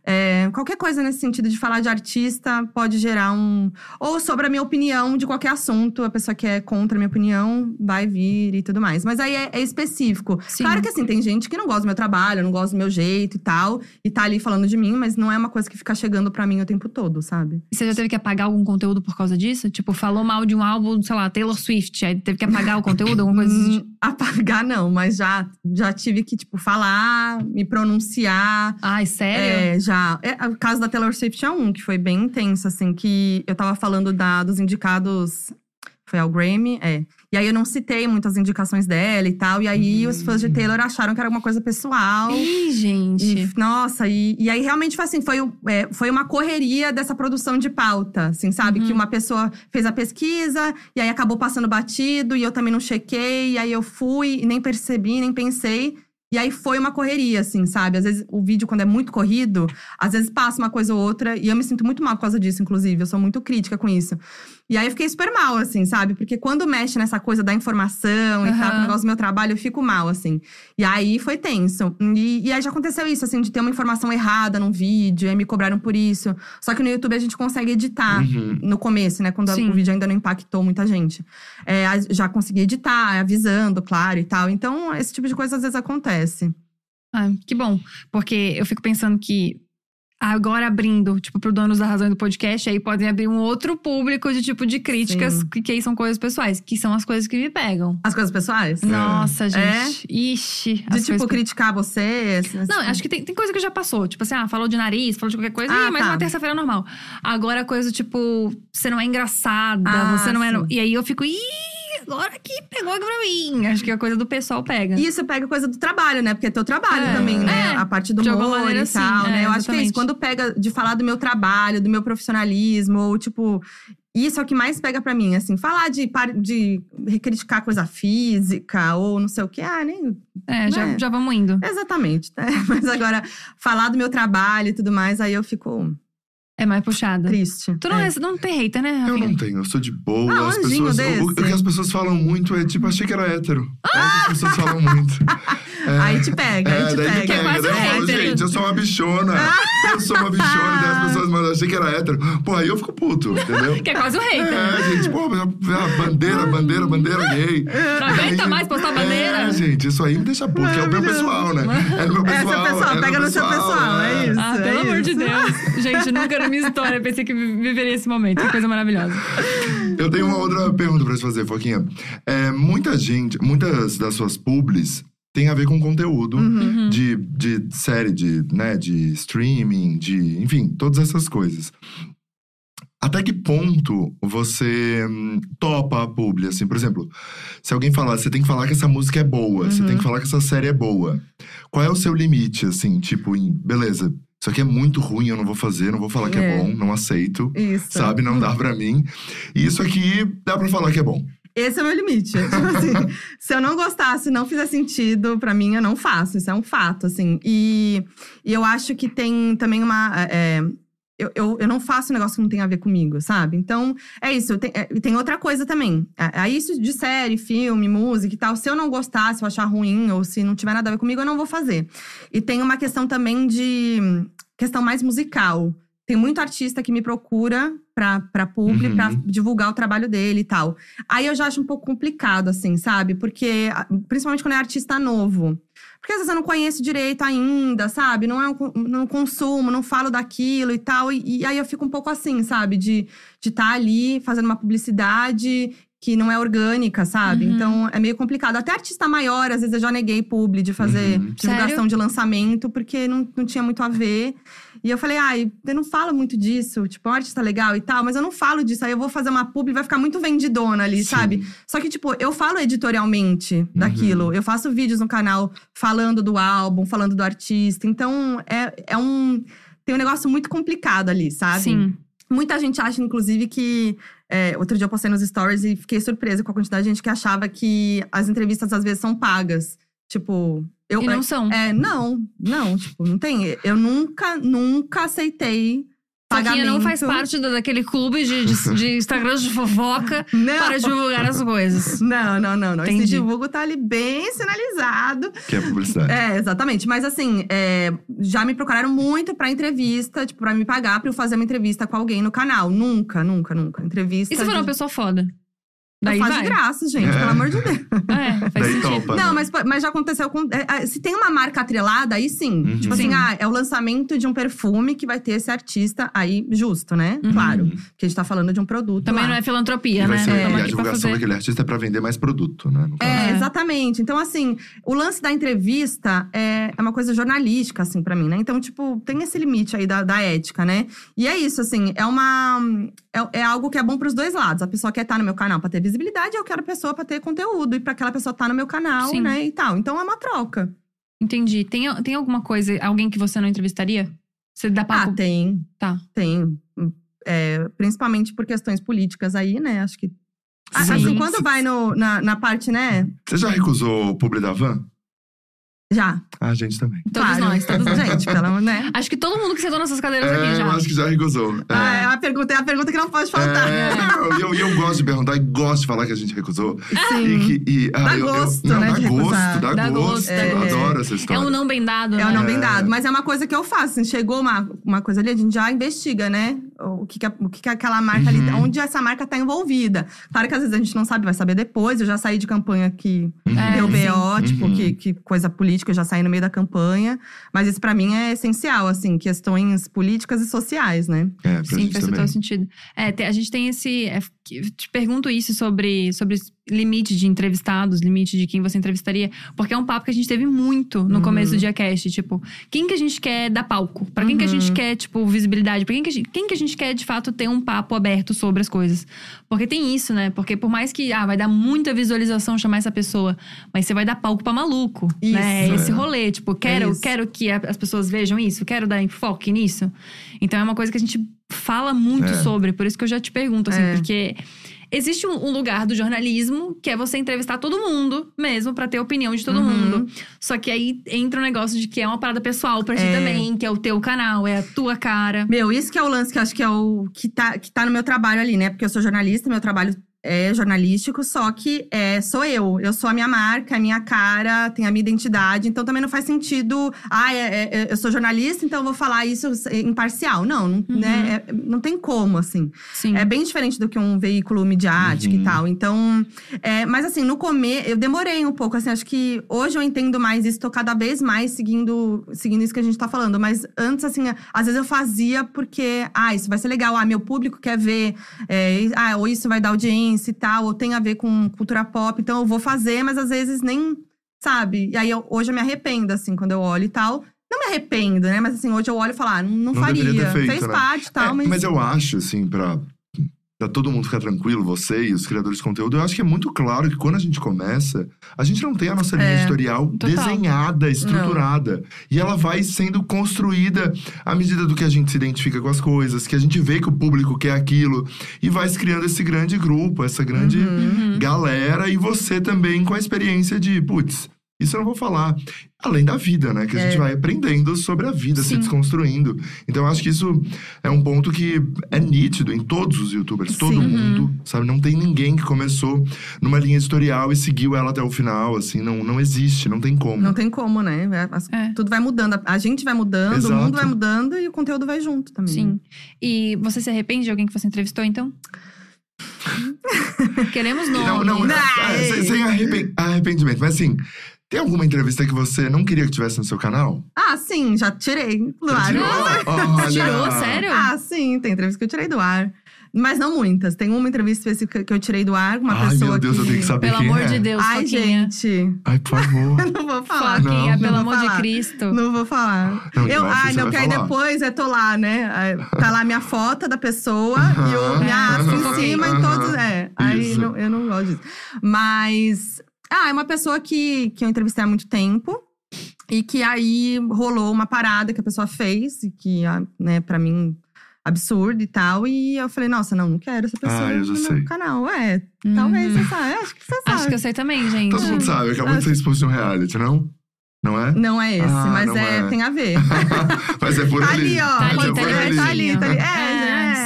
É, qualquer coisa nesse sentido de falar de artista pode gerar um. Ou sobre a minha opinião de qualquer assunto, a pessoa que é contra a minha opinião vai vir e tudo mais. Mas aí é, é específico. Sim. Claro que assim, tem gente que não gosta do meu trabalho, não gosta do meu jeito e tal, e tá ali falando de mim, mas não é uma coisa que fica chegando pra mim o tempo todo, sabe? E você já teve que apagar algum conteúdo por causa disso? Tipo, falou mal de um álbum, sei lá, Taylor Swift. Aí teve que apagar o conteúdo, alguma coisa assim? Apagar não, mas já, já tive que, tipo, falar, me pronunciar. Ai, sério? É, já. É, o caso da Taylor Swift é um que foi bem intenso, assim, que eu tava falando da, dos indicados. Foi ao Grammy, é. E aí eu não citei muitas indicações dela e tal. E aí os fãs de Taylor acharam que era alguma coisa pessoal. Ih, gente. E, nossa, e, e aí realmente foi assim, foi, é, foi uma correria dessa produção de pauta, assim, sabe? Uhum. Que uma pessoa fez a pesquisa e aí acabou passando batido e eu também não chequei, e aí eu fui e nem percebi, nem pensei. E aí foi uma correria, assim, sabe? Às vezes o vídeo, quando é muito corrido, às vezes passa uma coisa ou outra, e eu me sinto muito mal por causa disso, inclusive. Eu sou muito crítica com isso. E aí eu fiquei super mal, assim, sabe? Porque quando mexe nessa coisa da informação e tal, o negócio do meu trabalho, eu fico mal, assim. E aí foi tenso. E, e aí já aconteceu isso, assim, de ter uma informação errada num vídeo, e aí me cobraram por isso. Só que no YouTube a gente consegue editar Uhum. no começo, né? Quando Sim. o vídeo ainda não impactou muita gente. É, já consegui editar, avisando, claro, e tal. Então, esse tipo de coisa às vezes acontece. Ah, que bom. Porque eu fico pensando que agora abrindo, tipo, pro Donos da Razão e do podcast, aí podem abrir um outro público de tipo de críticas, Sim. que, que aí são coisas pessoais, que são as coisas que me pegam. As coisas pessoais? Nossa, É? gente. Ixi. De, tipo, criticar você? assim, Não, acho que tem, tem coisa que já passou. Tipo assim, ah, falou de nariz, falou de qualquer coisa. Ah, Ih, mas tá. uma terça-feira é normal. Agora, coisa tipo, você não é engraçada, Ah, você não é. sim. E aí eu fico, ih, agora que pegou pra mim. Acho que a coisa do pessoal pega. E isso pega coisa do trabalho, né? Porque é teu trabalho É. também, né? É. A parte do humor e sim. tal, É, né? Eu acho que é isso. Quando pega de falar do meu trabalho, do meu profissionalismo, ou tipo… Isso é o que mais pega pra mim, assim. Falar de, de criticar coisa física ou não sei o quê. Ah, nem… É, já, né? já vamos indo. Exatamente, né? Mas agora, falar do meu trabalho e tudo mais, aí eu fico É mais puxada. triste. Tu não, É. é, não tem hater, né, Eu Rafinha? não tenho, eu sou de boa. Ah, as pessoas, o, o desse. que as pessoas falam muito é tipo, achei que era hétero. É o que as pessoas falam muito. É, Aí te pega, aí é, te daí me pega. pega. quase daí eu falo, gente, eu sou uma bichona. eu sou uma bichona. E daí as pessoas mandam, achei que era hétero. Pô, aí eu fico puto, entendeu? Que é quase um hater. É, gente, pô, a bandeira, bandeira, bandeira gay. Não aguenta Aí- mais postar bandeira? É, gente, isso aí me deixa puto, que é o meu pessoal, né? É no meu É, seu pessoal. pessoal, é pega no seu pessoal, é isso. Ah, pelo é amor de. Deus. Gente, nunca minha história pensei que vi- viveria esse momento. Que coisa maravilhosa. Eu tenho uma outra pergunta pra te fazer, Foquinha. É, muita gente, muitas das suas publis tem a ver com conteúdo Uhum. de, de série, de, né, de streaming, de. Enfim, todas essas coisas. Até que ponto você hum, topa a publi? Assim, por exemplo, se alguém falar, você tem que falar que essa música é boa, você Uhum. tem que falar que essa série é boa. Qual é o seu limite, assim, tipo, em, beleza, isso aqui é muito ruim, eu não vou fazer, não vou falar que é É. bom, não aceito Isso. sabe? Não dá pra mim. E isso aqui dá pra falar que é bom. Esse é o meu limite. Tipo assim, se eu não gostasse, não fizer sentido, pra mim, eu não faço. Isso é um fato, assim. E, e eu acho que tem também uma. é, eu, eu, eu não faço um negócio que não tem a ver comigo, sabe? Então, é isso. É, e tem outra coisa também. É, é isso de série, filme, música e tal. Se eu não gostar, se eu achar ruim, ou se não tiver nada a ver comigo, eu não vou fazer. E tem uma questão também de. questão mais musical. Tem muito artista que me procura pra, pra publi, Uhum. pra divulgar o trabalho dele e tal. Aí eu já acho um pouco complicado, assim, sabe? Porque, a- principalmente quando é artista novo. Porque às vezes eu não conheço direito ainda, sabe? Não é um, não consumo, não falo daquilo e tal. E, e aí eu fico um pouco assim, sabe? De estar ali fazendo uma publicidade que não é orgânica, sabe? Uhum. Então é meio complicado. Até artista maior, às vezes eu já neguei publi de fazer Uhum. divulgação Sério? de lançamento, porque não, não tinha muito a ver. E eu falei, ai, eu não falo muito disso. Tipo, artista legal e tal, mas eu não falo disso. Aí eu vou fazer uma publi e vai ficar muito vendidona ali, Sim. sabe? Só que, tipo, eu falo editorialmente daquilo. Eu faço vídeos no canal falando do álbum, falando do artista. Então, é, é um. Tem um negócio muito complicado ali, sabe? Sim. Muita gente acha, inclusive, que. é, outro dia eu postei nos stories e fiquei surpresa com a quantidade de gente que achava que as entrevistas às vezes são pagas. Tipo, eu. E não são. É, não, não, tipo, não tem. Eu nunca, nunca aceitei pagamento. não faz parte do- daquele clube de, de, de Instagram de fofoca Não. para divulgar as coisas. Não, não, não, não. Esse divulgo tá ali bem sinalizado. Que é publicidade. É, exatamente. Mas assim, é, já me procuraram muito pra entrevista, tipo, pra me pagar pra eu fazer uma entrevista com alguém no canal. Nunca, nunca, nunca. Entrevista. E se for uma de- pessoa foda? Daí faço vai. de graça, gente, É. pelo amor de Deus. É, faz Daí sentido. topa. Não, né? mas, mas já aconteceu com. é, é, se tem uma marca atrelada, aí sim. Uhum. Tipo assim, Sim. ah, é o lançamento de um perfume que vai ter esse artista aí justo, né? Uhum. Claro. Porque a gente tá falando de um produto. Também lá. não é filantropia, E vai né? ser, Não e a divulgação daquele artista é pra vender mais produto, né? É, É. exatamente. Então, assim, o lance da entrevista é, é uma coisa jornalística, assim, pra mim, né? Então, tipo, tem esse limite aí da, da ética, né? E é isso, assim, é uma. É, é algo que é bom pros dois lados. A pessoa quer estar no meu canal pra ter visibilidade, eu quero a pessoa pra ter conteúdo. E pra aquela pessoa estar no meu canal, Sim. né? E tal. Então é uma troca. Entendi. Tem, tem alguma coisa, alguém que você não entrevistaria? Você dá Ah, papo? tem. Tá. Tem. É, principalmente por questões políticas aí, né? Acho que. Ah, Sim. Assim, quando vai no, na, na parte, né? Você já recusou o publi da van? Já. Ah, a gente também. Todos claro. nós, todos nós. Gente, pelo amor, né? Acho que todo mundo que sentou nessas cadeiras É, aqui eu já. acho que já recusou. É. Ah, é a pergunta, é a pergunta que não pode faltar. É, e eu, e eu gosto de perguntar e gosto de falar que a gente recusou. Sim. E que, e, ah, Dá eu, eu- gosto, não, né, dá de gosto, recusar. dá, Dá gosto. gosto, é. Eu adoro essa É história. um não bem dado, É né? o não bem É. dado. Mas é uma coisa que eu faço. Assim, chegou uma, uma coisa ali, a gente já investiga, né? O que, que, é- o que, que é aquela marca ali, Uhum. onde essa marca tá envolvida. Claro que às vezes a gente não sabe, vai saber depois. Eu já saí de campanha que É, deu. BO, tipo, Uhum. que, que coisa política, eu já saí no meio da campanha. Mas isso pra mim é essencial, assim, questões políticas e sociais, né? É, pra Sim, faz total sentido. É, a gente tem esse. é, te pergunto isso sobre, sobre limite de entrevistados, limite de quem você entrevistaria, porque é um papo que a gente teve muito no Uhum. começo do Diacast. Tipo, quem que a gente quer dar palco? Pra quem que a gente Uhum. quer, tipo, visibilidade? Pra quem que, a gente, quem que a gente quer, de fato, ter um papo aberto sobre as coisas? Porque tem isso, né? Porque por mais que ah, vai dar muita visualização chamar essa pessoa, mas você vai dar palco pra maluco. Isso. né? É. Esse rolê, tipo, quero, isso. quero que as pessoas vejam isso, quero dar enfoque nisso. Então é uma coisa que a gente fala muito É. sobre, por isso que eu já te pergunto, assim, É. porque existe um, um lugar do jornalismo que é você entrevistar todo mundo mesmo pra ter opinião de todo Uhum. mundo. Só que aí entra um negócio de que é uma parada pessoal pra ti É. também, que é o teu canal, é a tua cara. Meu, isso que é o lance que eu acho que é o que tá, que tá no meu trabalho ali, né? Porque eu sou jornalista, meu trabalho é jornalístico, só que é, sou eu. Eu sou a minha marca, a minha cara, tem a minha identidade. Então também não faz sentido. Ah, é- é- eu sou jornalista, então eu vou falar isso imparcial. Não, não, Uhum. né? É- não tem como, assim. Sim. É bem diferente do que um veículo midiático Uhum. e tal. Então, é, mas assim, no começo, eu demorei um pouco. Assim, acho que hoje eu entendo mais isso, tô cada vez mais seguindo, seguindo isso que a gente tá falando. Mas antes, assim, às vezes eu fazia porque, ah, isso vai ser legal, ah, meu público quer ver, é, ah, ou isso vai dar audiência e tal, ou tem a ver com cultura pop, então eu vou fazer, mas às vezes nem, sabe? E aí eu- hoje eu me arrependo, assim, quando eu olho e tal. Não me arrependo, né? Mas assim, hoje eu olho e falo, ah, não, não, faria. feito, Fez né? parte e tal, É, mas. mas eu acho, assim, pra, pra todo mundo ficar tranquilo, você e os criadores de conteúdo, eu acho que é muito claro que quando a gente começa, a gente não tem a nossa linha É, editorial total. desenhada, estruturada. E ela vai sendo construída à medida do que a gente se identifica com as coisas, que a gente vê que o público quer aquilo. E vai se criando esse grande grupo, essa grande Uhum. Uhum. galera. E você também com a experiência de, putz. Isso eu não vou falar. Além da vida, né? Que a É. gente vai aprendendo sobre a vida, se Sim. desconstruindo. Então, eu acho que isso é um ponto que é nítido em todos os youtubers. Todo Sim. mundo, sabe? Não tem ninguém que começou numa linha editorial e seguiu ela até o final, assim. Não, não existe, não tem como. Não tem como, né? As- É. Tudo vai mudando. A gente vai mudando, Exato. o mundo vai mudando e o conteúdo vai junto também. Sim. E você se arrepende de alguém que você entrevistou, então? Queremos nomes. Não, não, não. É, sem, sem arrepen- arrependimento. Mas assim, tem alguma entrevista que você não queria que tivesse no seu canal? Ah, sim, já tirei do ar. Tirou? Olha. Tirou, sério? Ah, sim, tem entrevista que eu tirei do ar. Mas não muitas. Tem uma entrevista específica que eu tirei do ar com uma Ai, pessoa meu Deus, que. eu tenho que saber Pelo quem amor é. de Deus, Ai, Foquinha. gente. Ai, por favor. Não vou falar. Foquinha, Não. pelo Não amor vou de falar. Cristo. Não vou falar. Não, eu, ai, não, vai que aí falar. depois eu tô lá, né? Aí Tá lá minha foto da pessoa e o, minha arte em cima em todos. É. Aí eu não gosto disso. Mas. Ah, é uma pessoa que, que eu entrevistei há muito tempo. E que aí rolou uma parada que a pessoa fez, e que, ah, né, pra mim, absurdo e tal. E eu falei, nossa, não, não quero essa pessoa Ah, eu já no sei. meu canal. É, talvez Hum. você sabe. Acho que você sabe. Acho que eu sei também, gente. Todo mundo sabe, acabou de ser expulso de um reality, não? Não é? Não é esse, Ah, mas é, é. tem a ver. Mas é por Tá ali. ali, ó. Tá ali, é tá ali. Tá ali, tá ali. É, É, é,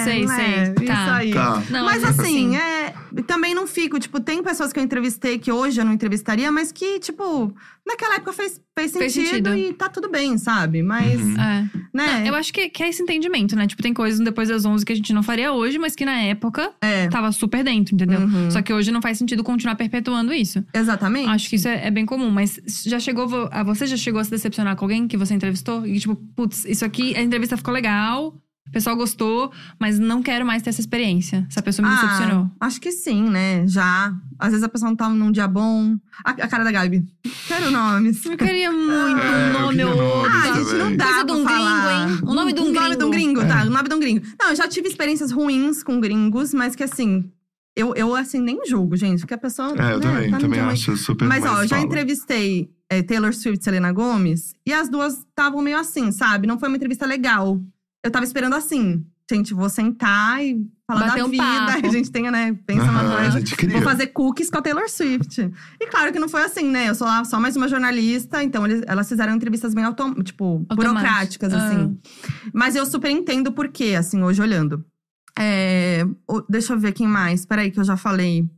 sei, não sei. Tá. Isso aí. Tá. Não, mas mas assim, é. Também não fico, tipo, tem pessoas que eu entrevistei que hoje eu não entrevistaria, mas que, tipo, naquela época fez, fez, Fez sentido, sentido. e tá tudo bem, sabe? Mas, Uhum. É. né? Eu acho que, que é esse entendimento, né? Tipo, tem coisas depois das 11 que a gente não faria hoje, mas que na época É. tava super dentro, entendeu? Uhum. Só que hoje não faz sentido continuar perpetuando isso. Exatamente. Acho que isso é, é bem comum, mas já chegou. a Você já chegou a se decepcionar com alguém que você entrevistou? E tipo, putz, isso aqui, a entrevista ficou legal, o pessoal gostou, mas não quero mais ter essa experiência. Essa pessoa me decepcionou. Ah, acho que sim, né? Já. Às vezes a pessoa não tá num dia bom. A, a cara da Gabi. Quero nomes. Eu queria muito É, um eu nome ou outro. Ah, gente, não dá Coisa de um falar. gringo, hein? O nome de um O nome de um gringo. gringo, tá? O nome de um gringo. Não, eu já tive experiências ruins com gringos, mas que assim… Eu, eu assim, nem julgo, gente. Porque a pessoa… É, eu né, também, tá também dia ruim. acho super Mas, ó, eu já entrevistei é, Taylor Swift e Selena Gomes. E as duas estavam meio assim, sabe? Não foi uma entrevista legal. Eu tava esperando assim… Gente, vou sentar e falar Bater da um vida. papo. A gente tenha, né? Pensa uma coisa. Vou fazer cookies com a Taylor Swift. E claro que não foi assim, né? Eu sou lá só mais uma jornalista, então eles- elas fizeram entrevistas bem autom tipo, burocráticas, Ah. assim. Mas eu super entendo por quê, assim, hoje olhando. É, o- deixa eu ver quem mais. Peraí, que eu já falei.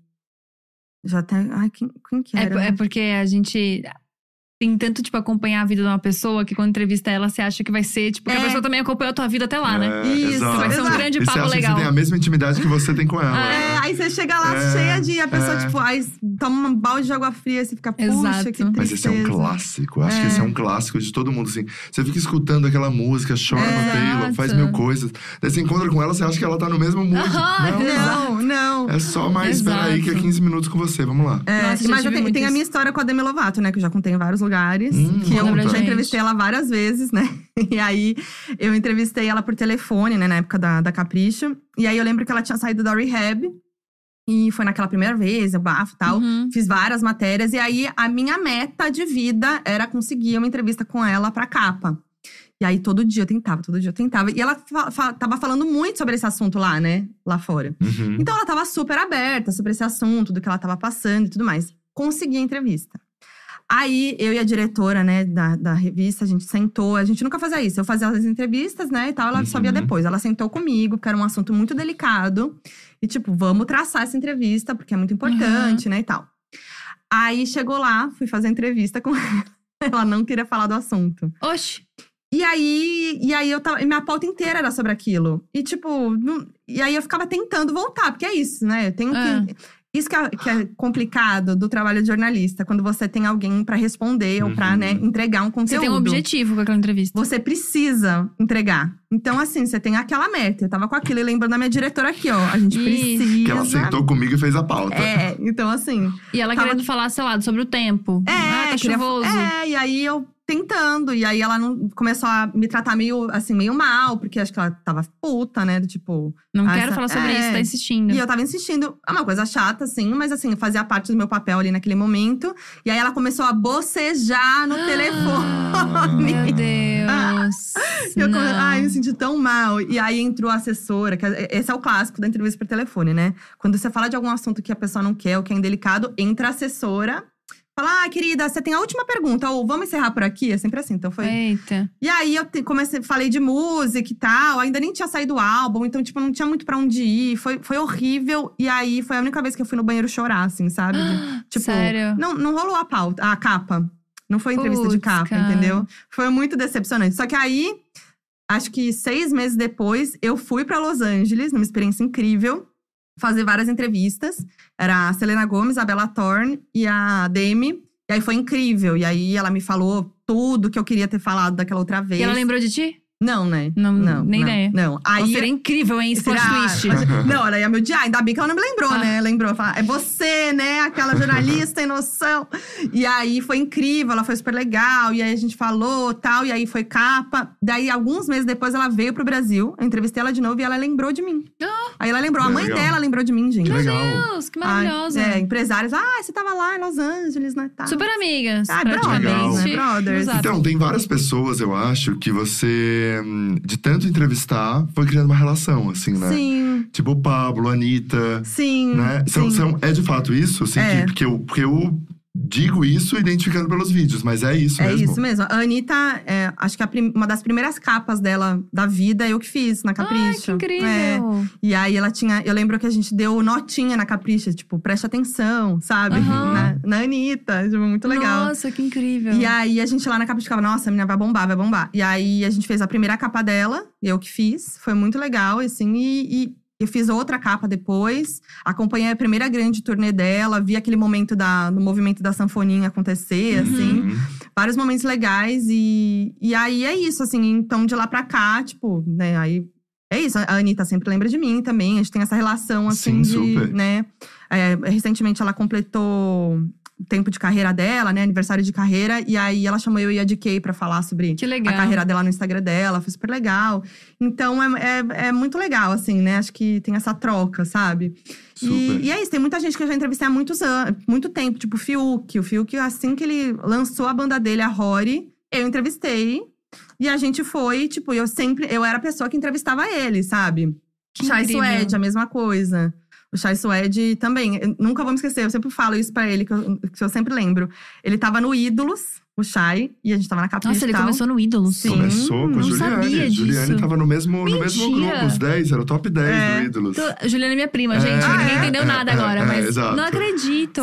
Já até. Ai, quem, quem que É, era? é porque a gente tem tanto, tipo, acompanhar a vida de uma pessoa que quando entrevista ela, você acha que vai ser, tipo, que a É. pessoa também acompanhou a tua vida até lá, né? É, Isso, exato. Vai ser um grande E você papo acha legal. que você tem a mesma intimidade que você tem com ela. Ah, É, aí você chega lá É, cheia de. A pessoa, é. tipo, aí toma um balde de água fria e você fica, puxa, Exato. que tristeza. Mas esse é um clássico. Acho que É. esse é um clássico de todo mundo, assim. Você fica escutando aquela música, chora no. Taylor, faz mil coisas. Daí você encontra com ela, você acha que ela tá no mesmo. Aham, não, Não, não. É só mais, espera aí que é Exato. 15 minutos com você, vamos lá. É, Nossa, mas eu tive tenho, muito tem a minha história com a Demi Lovato, né? Que eu já contei em vários lugares. Hum, que eu já entrevistei ela várias vezes, né? E aí, eu entrevistei ela por telefone, né? Na época da, da Capricho. E aí, eu lembro que ela tinha saído da Rehab. E foi naquela primeira vez, eu bafo e tal. Uhum. Fiz várias matérias. E aí, a minha meta de vida era conseguir uma entrevista com ela pra capa. E aí, todo dia eu tentava, todo dia eu tentava. E ela fa fa- tava falando muito sobre esse assunto lá, né? Lá fora. Uhum. Então ela tava super aberta sobre esse assunto, do que ela tava passando e tudo mais. Consegui a entrevista. Aí eu e a diretora, né, da, da revista, a gente sentou. A gente nunca fazia isso. Eu fazia as entrevistas, né, e tal, ela só via Uhum. depois. Ela sentou comigo, porque era um assunto muito delicado. E, tipo, vamos traçar essa entrevista, porque é muito importante, né, e tal. Aí chegou lá, fui fazer a entrevista com ela. Ela não queria falar do assunto. Oxi. E aí, e aí eu tava. e Minha pauta inteira era sobre aquilo. E, tipo, não- e aí eu ficava tentando voltar, porque é isso, né? Eu tenho Ah. que. Isso que é, que é complicado do trabalho de jornalista, quando você tem alguém pra responder ou pra, Uhum. né, entregar um Você conteúdo. tem um objetivo com aquela entrevista. Você precisa entregar. Então, assim, você tem aquela meta. Eu tava com aquilo e lembrando da minha diretora aqui, ó. A gente Isso. precisa. Que ela sentou comigo e fez a pauta. É, então assim. E ela Tava- querendo falar, sei lá, sobre o tempo. É, ah, tá queria- chuvoso. É, e aí eu tentando. E aí ela não começou a me tratar meio, assim, meio mal, porque acho que ela tava puta, né? Tipo. Não Ah, quero essa- falar sobre é. isso, tá insistindo. E eu tava insistindo. É uma coisa chata, assim, mas assim, fazia parte do meu papel ali naquele momento. E aí ela começou a bocejar no telefone. Meu Deus. E eu come... Ai, me senti tão mal. E aí entrou a assessora, que é- esse é o clássico da entrevista por telefone, né? Quando você fala de algum assunto que a pessoa não quer ou que é indelicado, entra a assessora fala, ah, querida, você tem a última pergunta, ou vamos encerrar por aqui? É sempre assim, então foi. Eita. E aí eu te- comecei, falei de música e tal, ainda nem tinha saído o álbum, então, tipo, não tinha muito pra onde ir. Foi, foi horrível. E aí foi a única vez que eu fui no banheiro chorar, assim, sabe? De- tipo, Sério? Não, não rolou a pauta, a capa. Não foi entrevista de Putz, capa, cara. entendeu? Foi muito decepcionante. Só que aí, acho que seis meses depois, eu fui pra Los Angeles, numa experiência incrível, fazer várias entrevistas. Era a Selena Gomes, a Bella Thorne e a Demi. E aí foi incrível. E aí ela me falou tudo que eu queria ter falado daquela outra vez. E ela lembrou de ti? Não, né? Não, não nem não, ideia. Não. Aí, seria incrível, hein? Esse Será? twist. Não, ela ia me odiar. Ainda bem que ela não me lembrou, Ah. né? Lembrou. Falar, é você, né? Aquela jornalista sem noção. E aí foi incrível, ela foi super legal. E aí a gente falou tal. E aí foi capa. Daí, alguns meses depois, ela veio pro Brasil. Eu entrevistei ela de novo e ela lembrou de mim. Ah. Aí ela lembrou. A mãe legal. dela lembrou de mim, gente. Que legal. Deus, que maravilhosa. Ai, é, empresários. Ah, você tava lá em Los Angeles, né? Tá. Super amigas, Ah, brothers, praticamente. né? Brothers. Então, tem várias pessoas, eu acho, que você, hum, de tanto entrevistar, foi criando uma relação, assim, né? Sim, Tipo o Pablo, a Anitta, sim. né? São, sim. são- é de fato isso? Assim, É. que- porque, eu, porque eu digo isso identificando pelos vídeos, mas é isso É mesmo. isso mesmo. A Anitta, é, acho que a prim- uma das primeiras capas dela da vida eu que fiz na Ai, Capricho. que incrível. É. E aí ela tinha. Eu lembro que a gente deu notinha na Capricho, tipo, preste atenção, sabe? Aham. Na, na Anitta. Tipo, muito legal. Nossa, que incrível. E aí a gente lá na Capricho ficava, nossa, a menina vai bombar, vai bombar. E aí a gente fez a primeira capa dela, eu que fiz. Foi muito legal, assim, e. e eu fiz outra capa depois, acompanhei a primeira grande turnê dela, vi aquele momento da, do movimento da sanfoninha acontecer, Uhum. assim vários momentos legais e, e aí é isso, assim, então de lá pra cá, tipo, né, aí é isso, a Anitta sempre lembra de mim também, a gente tem essa relação, assim, Sim, de, super. né, é, recentemente ela completou tempo de carreira dela, né, aniversário de carreira, e aí ela chamou eu e a DK pra falar sobre Que legal. a carreira dela no Instagram dela, foi super legal. Então é, é, é muito legal, assim, né? Acho que tem essa troca, sabe? E, e é isso, tem muita gente que eu já entrevistei há muitos anos, muito tempo, tipo o Fiuk. O Fiuk, assim que ele lançou a banda dele, a Rory, eu entrevistei. E a gente foi, tipo, eu sempre. Eu era a pessoa que entrevistava ele, sabe? Que Chai. Suede, a mesma coisa. O Chai Suede também. Nunca vou me esquecer, eu sempre falo isso pra ele, que eu, que eu sempre lembro. Ele tava no Ídolos, o Chai, e a gente tava na Capricho Nossa, ele começou no Ídolos. Sim. Começou com não Juliane. sabia Juliane disso. tava no mesmo, no mesmo grupo, os 10, era o top 10 É. do Ídolos. Tô- Juliana é minha prima, É. gente. Ah, Ninguém é? entendeu É, nada é, agora, é, mas exato. não acredito.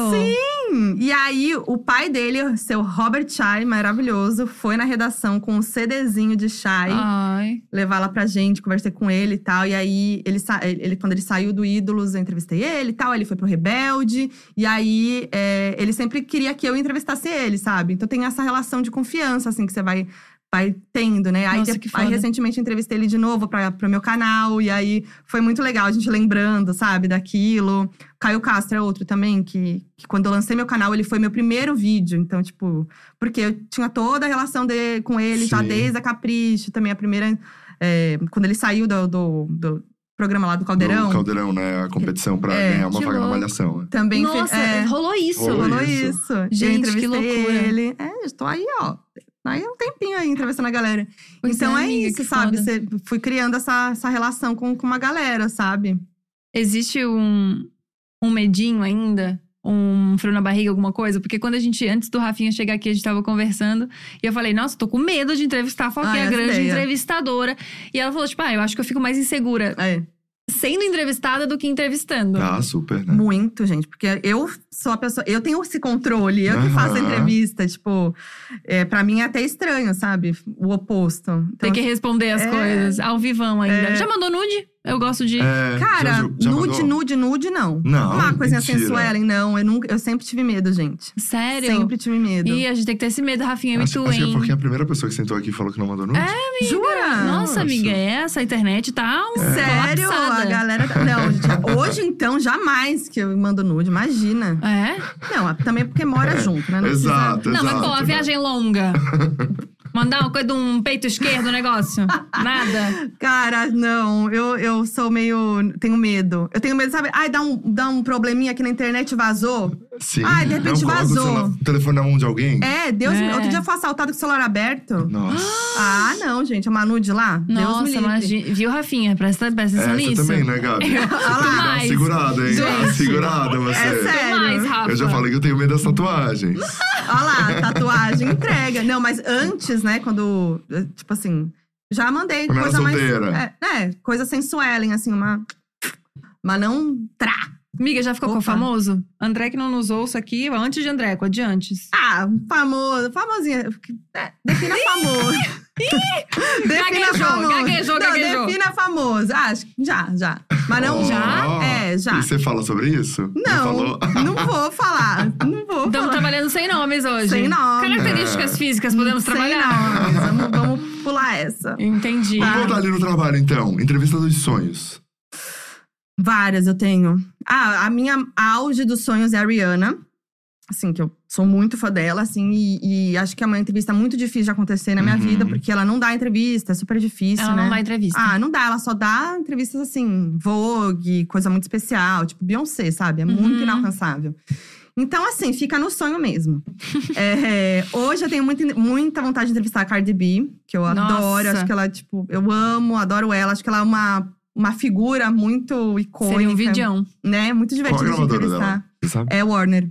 Hum, E aí, o pai dele, seu Robert Chai, maravilhoso, foi na redação com um CDzinho de Chai. Ai. levar lá pra gente, conversei com ele e tal. E aí, ele, ele quando ele saiu do Ídolos, eu entrevistei ele e tal. Ele foi pro Rebelde. E aí, é, ele sempre queria que eu entrevistasse ele, sabe? Então tem essa relação de confiança, assim, que você vai, vai tendo, né? Aí, Nossa, aí foda. recentemente, entrevistei ele de novo pra, pro meu canal. E aí, foi muito legal a gente lembrando, sabe, daquilo. Caio Castro é outro também, que, que quando eu lancei meu canal, ele foi meu primeiro vídeo. Então, tipo, porque eu tinha toda a relação de, com ele já Sim. desde a Capricho, também a primeira. é, quando ele saiu do, do, do programa lá do Caldeirão, Do Caldeirão, né? A competição pra É, ganhar uma vaga na malhação. né? também Nossa, fez. É, rolou isso. Rolou rolou isso. Gente, que loucura. ele. É, estou aí, ó. Aí um tempinho aí entrevistando a galera. Pois então é, amiga, isso, sabe? Você fui criando essa, essa relação com, com uma galera, sabe? Existe um, um medinho ainda? Um frio na barriga, alguma coisa? Porque quando a gente, antes do Rafinha chegar aqui, a gente tava conversando. E eu falei, nossa, tô com medo de entrevistar a Foquinha, Ah, grande ideia. entrevistadora. E ela falou, tipo, ah, eu acho que eu fico mais insegura É. sendo entrevistada do que entrevistando. Ah, super, né? Muito, gente. Porque eu sou a pessoa. Eu tenho esse controle, eu que faço a entrevista. Tipo, é, pra mim é até estranho, sabe? O oposto. Então, Tem que responder as É. coisas ao vivão ainda. É. Já mandou nude? Eu gosto de. É, Cara, já- já nude, mandou? nude, nude, não. Não, Uma coisinha sensuela, não. Eu, nunca, eu sempre tive medo, gente. Sério? Sempre tive medo. E a gente tem que ter esse medo, Rafinha, eu e Acho, tu, acho que hein? foi a primeira pessoa que sentou aqui e falou que não mandou nude. É, Jura? Nossa, Nossa. amiga, essa internet tá um Sério? colapsada. A galera. tá- Não, gente, hoje então, jamais que eu mando nude, imagina. É? Não, também porque mora junto, né? Não precisa- Exato, Não, mas pô, exato, a né? viagem longa. Mandar uma coisa de um peito esquerdo, negócio. Nada. Cara, não, eu, eu sou meio. Tenho medo. Eu tenho medo, sabe? Ai, dá um, dá um probleminha aqui na internet vazou. Sim. Ai, de repente não, vazou. celular- O telefone na mão de alguém? É, Deus me... É. Outro dia eu fui assaltado com o celular aberto. Nossa. Ah, não, gente. A Manu de lá? Deus me Nossa, livre. imagina. Viu, Rafinha? Presta, presta atenção Essa nisso. também, né, Gabi? Eu- Você tem que dar uma mais. segurada, hein? Gente. Segurada você. É sério. Mais, Rafa. Eu já falei que eu tenho medo das tatuagens. Olha lá, tatuagem entrega. Não, mas antes, né, quando. Tipo assim, já mandei Quando coisa mais. solteira. É, é, coisa sensuellen, assim, uma. Mas não trá. Amiga, já ficou com o Opa. famoso? André que não nos ouça aqui, antes de André, com de antes. Ah, famoso, famosinha. É, defina famoso. defina Gaguejou, famoso. gaguejou, não, gaguejou. defina famoso. Ah, acho que já, já. Mas não. Ó. É, já. E você fala sobre isso? Não, falou? não vou falar. Não vou Estamos falar. trabalhando sem nomes hoje. Sem nome. Características É. físicas, podemos Sem trabalhar. nomes. Vamos, vamos pular essa. Entendi. Vamos voltar ali no trabalho, então. Entrevista dos sonhos. Várias eu tenho. Ah, a minha auge dos sonhos é a Rihanna. Assim, que eu sou muito fã dela, assim, e, e acho que é uma entrevista muito difícil de acontecer na minha Uhum. vida, porque ela não dá entrevista, é super difícil, Ela né? não dá entrevista. Ah, não dá, ela só dá entrevistas assim, Vogue, coisa muito especial, tipo Beyoncé, sabe? É Uhum. muito inalcançável. Então, assim, fica no sonho mesmo. É, hoje eu tenho muita, muita vontade de entrevistar a Cardi B, que eu Nossa. adoro. Acho que ela, tipo, eu amo, adoro ela. Acho que ela é uma, uma figura muito icônica. Seria um vidião. Né? Muito Qual a divertido de entrevistar. dela? É Warner.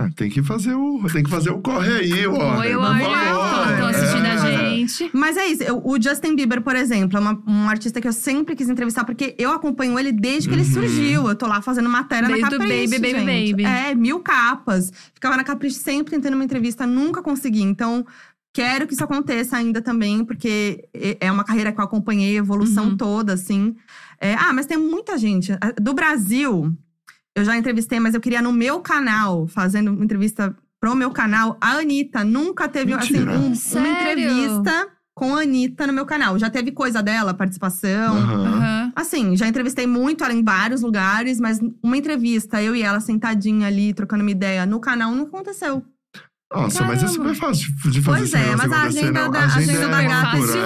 Ah, tem que fazer o, tem que fazer o corre aí, Warner. Oi, favor. Estão assistindo É. a gente. Mas é isso. eu- o Justin Bieber, por exemplo, é uma- um artista que eu sempre quis entrevistar, porque eu acompanho ele desde que ele Uhum. surgiu. Eu tô lá fazendo matéria Desde na Capricho, Baby, Baby, gente. Baby. É, mil capas. Ficava na Capricho sempre tentando uma entrevista, nunca consegui. Então, quero que isso aconteça ainda também, porque é- uma carreira que eu acompanhei, a evolução Uhum. toda, assim. É, ah, mas tem muita gente. Do Brasil, eu já entrevistei, mas eu queria no meu canal, fazendo uma entrevista pro meu canal. A Anitta nunca teve assim, um- uma entrevista com a Anitta no meu canal. Já teve coisa dela, participação. Aham. Assim, já entrevistei muito ela em vários lugares, mas uma entrevista, eu e ela sentadinha ali, trocando uma ideia no canal, não aconteceu. Nossa, mas é Caramba. super fácil de fazer Pois esse é, mas a agenda não. da- a agenda é da gata é difícil,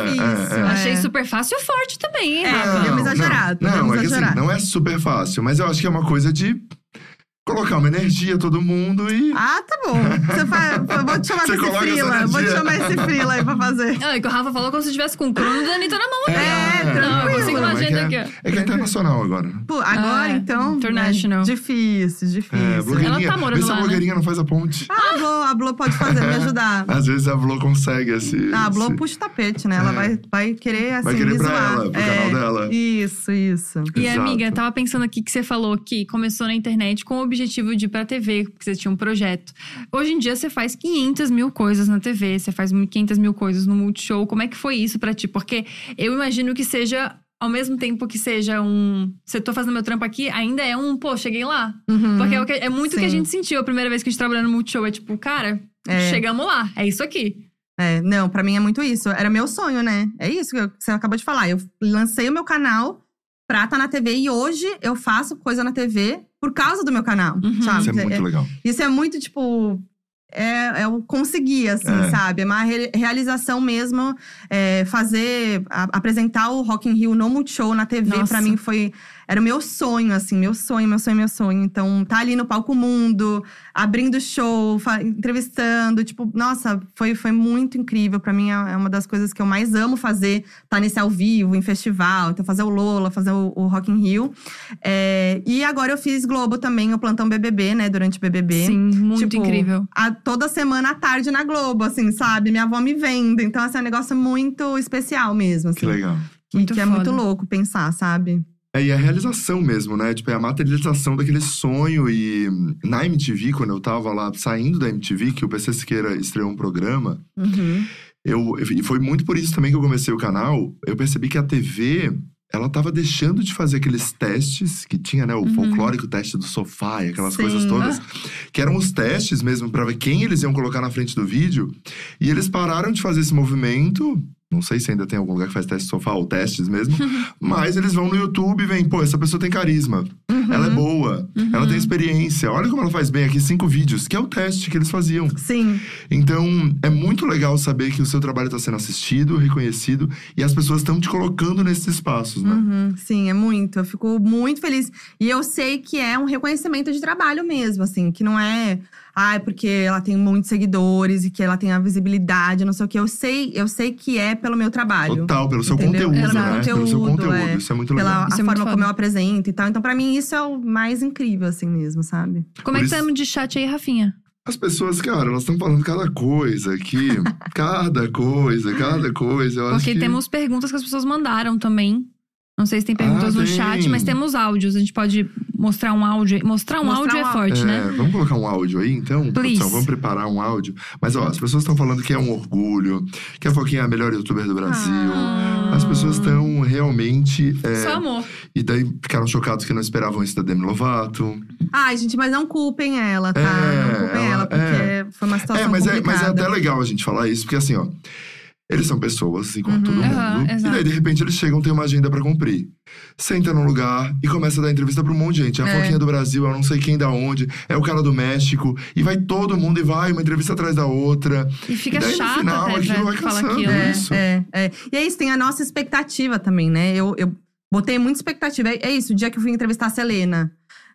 é. Achei É. super fácil e forte também, hein, É, Rafa? exagerada, Não, deu não uma é que assim, não é super fácil, mas eu acho que é uma coisa de colocar uma energia todo mundo e. Ah, tá bom. Você faz, eu vou te chamar Você essa frila. Vou te chamar esse frila aí pra fazer. Ah, é que o Rafa falou como se tivesse com o crono da Anitta na mão. É, Não, eu consigo é que é, é que é internacional agora. Pô, agora Ah, então. international. né, Difícil, difícil. É, blogueirinha. Ela tá morando Vê se a né? blogueirinha não faz a ponte. Ah, a Blo, a Blo pode fazer, me ajudar. Às vezes a Blo consegue esse. Ah, a Blo esse- puxa o tapete, né? Ela É. vai, vai querer, assim, Vai querer me pra zoar. ela, pro É, canal dela. Isso, isso. E Exato. amiga, eu tava pensando aqui que você falou que começou na internet com o objetivo de ir pra TV, porque você tinha um projeto. Hoje em dia você faz 500 mil coisas na TV, você faz 500 mil coisas no Multishow. Como é que foi isso pra ti? Porque eu imagino que seja, ao mesmo tempo que seja um. Se eu tô fazendo meu trampo aqui, ainda é um, pô, cheguei lá. Uhum. Porque é, o que- é muito o que a gente sentiu a primeira vez que a gente trabalhou no Multishow. É tipo, cara, É. chegamos lá, é isso aqui. É, não, pra mim é muito isso. Era meu sonho, né? É isso que eu- que você acabou de falar. Eu lancei o meu canal pra estar na TV e hoje eu faço coisa na TV por causa do meu canal, Uhum. sabe? Isso é muito legal. Isso é muito, tipo. É, é o conseguir, assim, É. sabe? É uma re- realização mesmo. é, fazer, a- apresentar o Rock in Rio no Multishow, na TV, pra mim foi… Era o meu sonho, assim, meu sonho, meu sonho, meu sonho. Então, tá ali no Palco Mundo, abrindo show, entrevistando. Tipo, nossa, foi, foi muito incrível. Pra mim, é é uma das coisas que eu mais amo fazer. Tá nesse ao vivo, em festival. Então, fazer o Lola, fazer o, o Rock in Rio. É, e agora eu fiz Globo também, o Plantão BBB, né? Durante o BBB. Sim, muito Tipo, incrível. a- toda semana à tarde na Globo, assim, sabe? Minha avó me vendo. Então, assim, é um negócio muito especial mesmo, assim. Que legal. Que, Muito que é foda. muito louco pensar, sabe? É, e a realização mesmo, né? Tipo, é a materialização daquele sonho. E na MTV, quando eu tava lá saindo da MTV, que o PC Siqueira estreou um programa, Uhum. eu, e foi muito por isso também que eu comecei o canal. Eu percebi que a TV, ela tava deixando de fazer aqueles testes que tinha, né? O Uhum. folclórico teste do sofá e aquelas Sim. coisas todas. Que eram os testes mesmo pra ver quem eles iam colocar na frente do vídeo. E eles pararam de fazer esse movimento. Não sei se ainda tem algum lugar que faz teste de sofá ou testes mesmo. mas eles vão no YouTube e veem, pô, essa pessoa tem carisma. Uhum. Ela é boa, Uhum. ela tem experiência. Olha como ela faz bem aqui cinco vídeos, que é o teste que eles faziam. Sim. Então, é muito legal saber que o seu trabalho está sendo assistido, reconhecido e as pessoas estão te colocando nesses espaços, né? Uhum, sim, é muito. Eu fico muito feliz. E eu sei que é um reconhecimento de trabalho mesmo, assim, que não é. Ai, porque ela tem muitos seguidores e que ela tem a visibilidade, não sei o que. Eu sei, eu sei que é pelo meu trabalho. Total, pelo seu Entendeu? conteúdo, Pelo né? pelo seu conteúdo, conteúdo. é. Isso é muito Pela legal. Isso a é muito forma como eu apresento e tal. Então, pra mim, isso é o mais incrível, assim mesmo, sabe? Como é Por que isso- estamos de chat aí, Rafinha? As pessoas, cara, elas estão falando cada coisa aqui. cada coisa, cada coisa. Eu acho Porque que... temos perguntas que as pessoas mandaram também. Não sei se tem perguntas Ah, no tem. chat, mas temos áudios. A gente pode mostrar um áudio. Mostrar um Mostrar áudio um é forte, É, né? Vamos colocar um áudio aí, então? Please. Produção, vamos preparar um áudio. Mas, ó, as pessoas estão falando que é um orgulho, que a Foquinha é a melhor youtuber do Brasil. Ah. As pessoas estão realmente. é, Só amor. E daí ficaram chocados que não esperavam isso da Demi Lovato. Ai, gente, mas não culpem ela, tá? É, não culpem ela- ela, porque é. foi uma situação É mas, é, complicada. mas é até legal a gente falar isso, porque assim, ó. Eles são pessoas, assim como Uhum. todo mundo. Aham, e daí, de repente, eles chegam, tem uma agenda pra cumprir. Senta num lugar e começa a dar entrevista pra um monte de gente. É a É. Foquinha do Brasil, é eu não sei quem da onde, é o cara do México. E vai todo mundo e vai, uma entrevista atrás da outra. E fica E daí, no chato final, até aquilo pra vai cansando. aquilo. É, isso. é, é. E é isso, tem a nossa expectativa também, né? Eu, eu botei muita expectativa. É, é isso, o dia que eu fui entrevistar a Selena.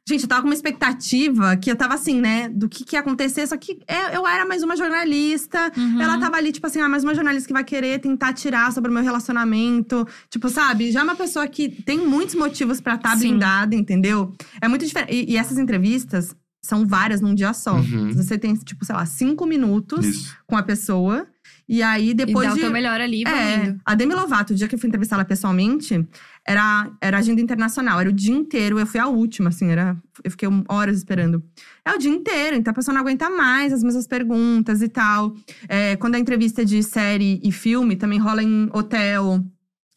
Gente, eu tava com uma expectativa que eu tava assim, né? Do que, que ia acontecer. Só que é, eu era mais uma jornalista. Uhum. Ela tava ali, tipo assim, ah, mais uma jornalista que vai querer tentar tirar sobre o meu relacionamento. Tipo, sabe? Já é uma pessoa que tem muitos motivos pra estar Sim. blindada, entendeu? É muito diferente. E, e essas entrevistas são várias num dia só. Uhum. Você tem, tipo, sei lá, cinco minutos Isso. com a pessoa. E aí, E depois dá de. o teu melhor ali, É, a Demi Lovato, o dia que eu fui entrevistar ela pessoalmente, era, era agenda internacional, era o dia inteiro. Eu fui a última, assim, era, eu fiquei horas esperando. É o dia inteiro, então a pessoa não aguenta mais as mesmas perguntas e tal. É, quando a entrevista é de série e filme, também rola em hotel.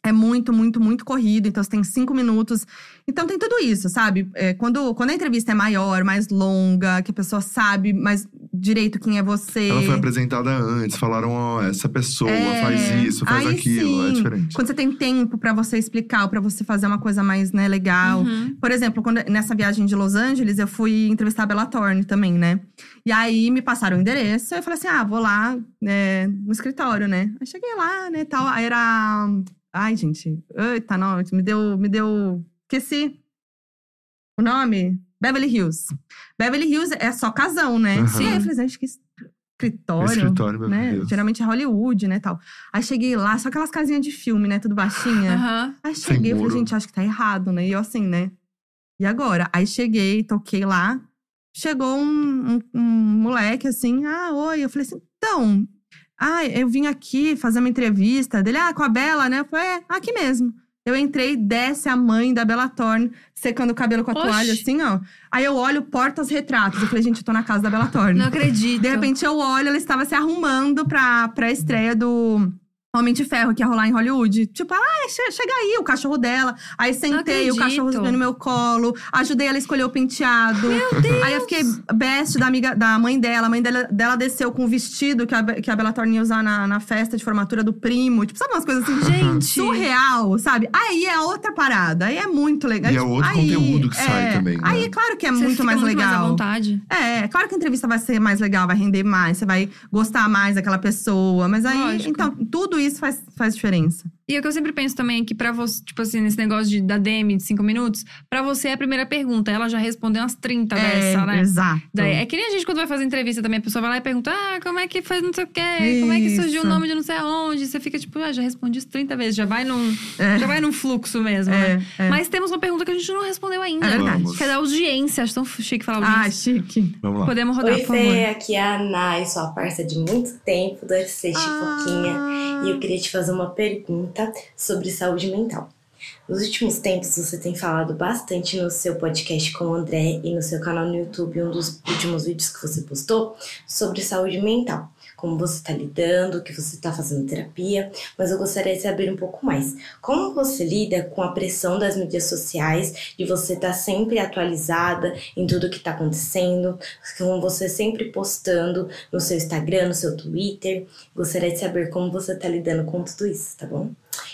É muito, muito, muito corrido, então você tem cinco minutos. Então tem tudo isso, sabe? É, quando, quando a entrevista é maior, mais longa, que a pessoa sabe mais direito quem é você. Ela foi apresentada antes, falaram, ó, essa pessoa É, faz isso, faz aí aquilo. É sim. diferente. Quando você tem tempo pra você explicar, ou pra você fazer uma coisa mais né, legal. Uhum. Por exemplo, quando, nessa viagem de Los Angeles, eu fui entrevistar a Bella Thorne também, né? E aí me passaram o endereço, eu falei assim: ah, vou lá né, no escritório, né? Aí cheguei lá, né, tal. Aí era. Ai, gente. Eita, não, me deu. Me deu. Esqueci. O nome? Beverly Hills. Beverly Hills é só casão, né? E aí eu falei, gente, que escritório. Escritório, meu né? Deus. Geralmente é Hollywood, né, tal. Aí cheguei lá, só aquelas casinhas de filme, né, tudo baixinha. Aham. Aí cheguei, falei, gente, acho que tá errado, né? E eu assim, né? E agora? Aí cheguei, toquei lá. Chegou um, um- um moleque assim, ah, oi. Eu falei assim, então, ah, eu vim aqui fazer uma entrevista dele, ah, com a Bela, né? Eu falei, é, aqui mesmo. Eu entrei, desce a mãe da Bella Thorne, secando o cabelo com a Oxi. toalha, assim, ó. Aí eu olho, portas-retratos. Eu falei, gente, eu tô na casa da Bella Thorne. Não acredito. De repente eu olho, ela estava se arrumando pra, pra estreia do Homem de Ferro, que ia rolar em Hollywood. Tipo, ah, che- chega aí, o cachorro dela. Aí sentei, o cachorro subiu no meu colo. Ajudei ela a escolher o penteado. Meu Deus! Aí eu fiquei best da amiga da mãe dela. A mãe dela, dela desceu com o vestido que a, que a Bella Thorne ia usar na, na festa de formatura do primo. Tipo, sabe umas coisas assim? Gente! Surreal, sabe? Aí é outra parada. Aí é muito legal. E é outro aí- conteúdo que sai é. também, né? Aí, claro que é Você muito fica mais muito mais à legal. vontade. É, claro que a entrevista vai ser mais legal, vai render mais, você vai gostar mais daquela pessoa. Mas aí, Lógico. então, tudo isso faz, faz diferença. E o que eu sempre penso também é que pra você, tipo assim, nesse negócio de, da DM de cinco minutos, pra você é a primeira pergunta. Ela já respondeu umas 30 dessa, né? É, exato. Daí, é que nem a gente quando vai fazer entrevista também, a pessoa vai lá e pergunta: Ah, como é que faz não sei o quê? Como é que surgiu o Isso. nome de não sei aonde? Você fica tipo, ah, já respondi isso 30 vezes, já vai num, É. já vai num fluxo mesmo, É, né? é. Mas temos uma pergunta que a gente não respondeu ainda. É verdade. Vamos. Que é da audiência. Acho tão chique falar Ah, audiência. chique. Vamos lá. Podemos rodar, Oi, por favor. Fê, aqui é a Ana, eu sou a parça de muito tempo do SC Foquinha Ah. Eu queria te fazer uma pergunta sobre saúde mental. Nos últimos tempos, você tem falado bastante no seu podcast com o André e no seu canal no YouTube, um dos últimos vídeos que você postou, sobre saúde mental. Como você está lidando, que você está fazendo terapia, mas eu gostaria de saber um pouco mais. Como você lida com a pressão das mídias sociais, de você estar sempre atualizada em tudo que está acontecendo, com você sempre postando no seu Instagram, no seu Twitter. Gostaria de saber como você está lidando com tudo isso, tá bom?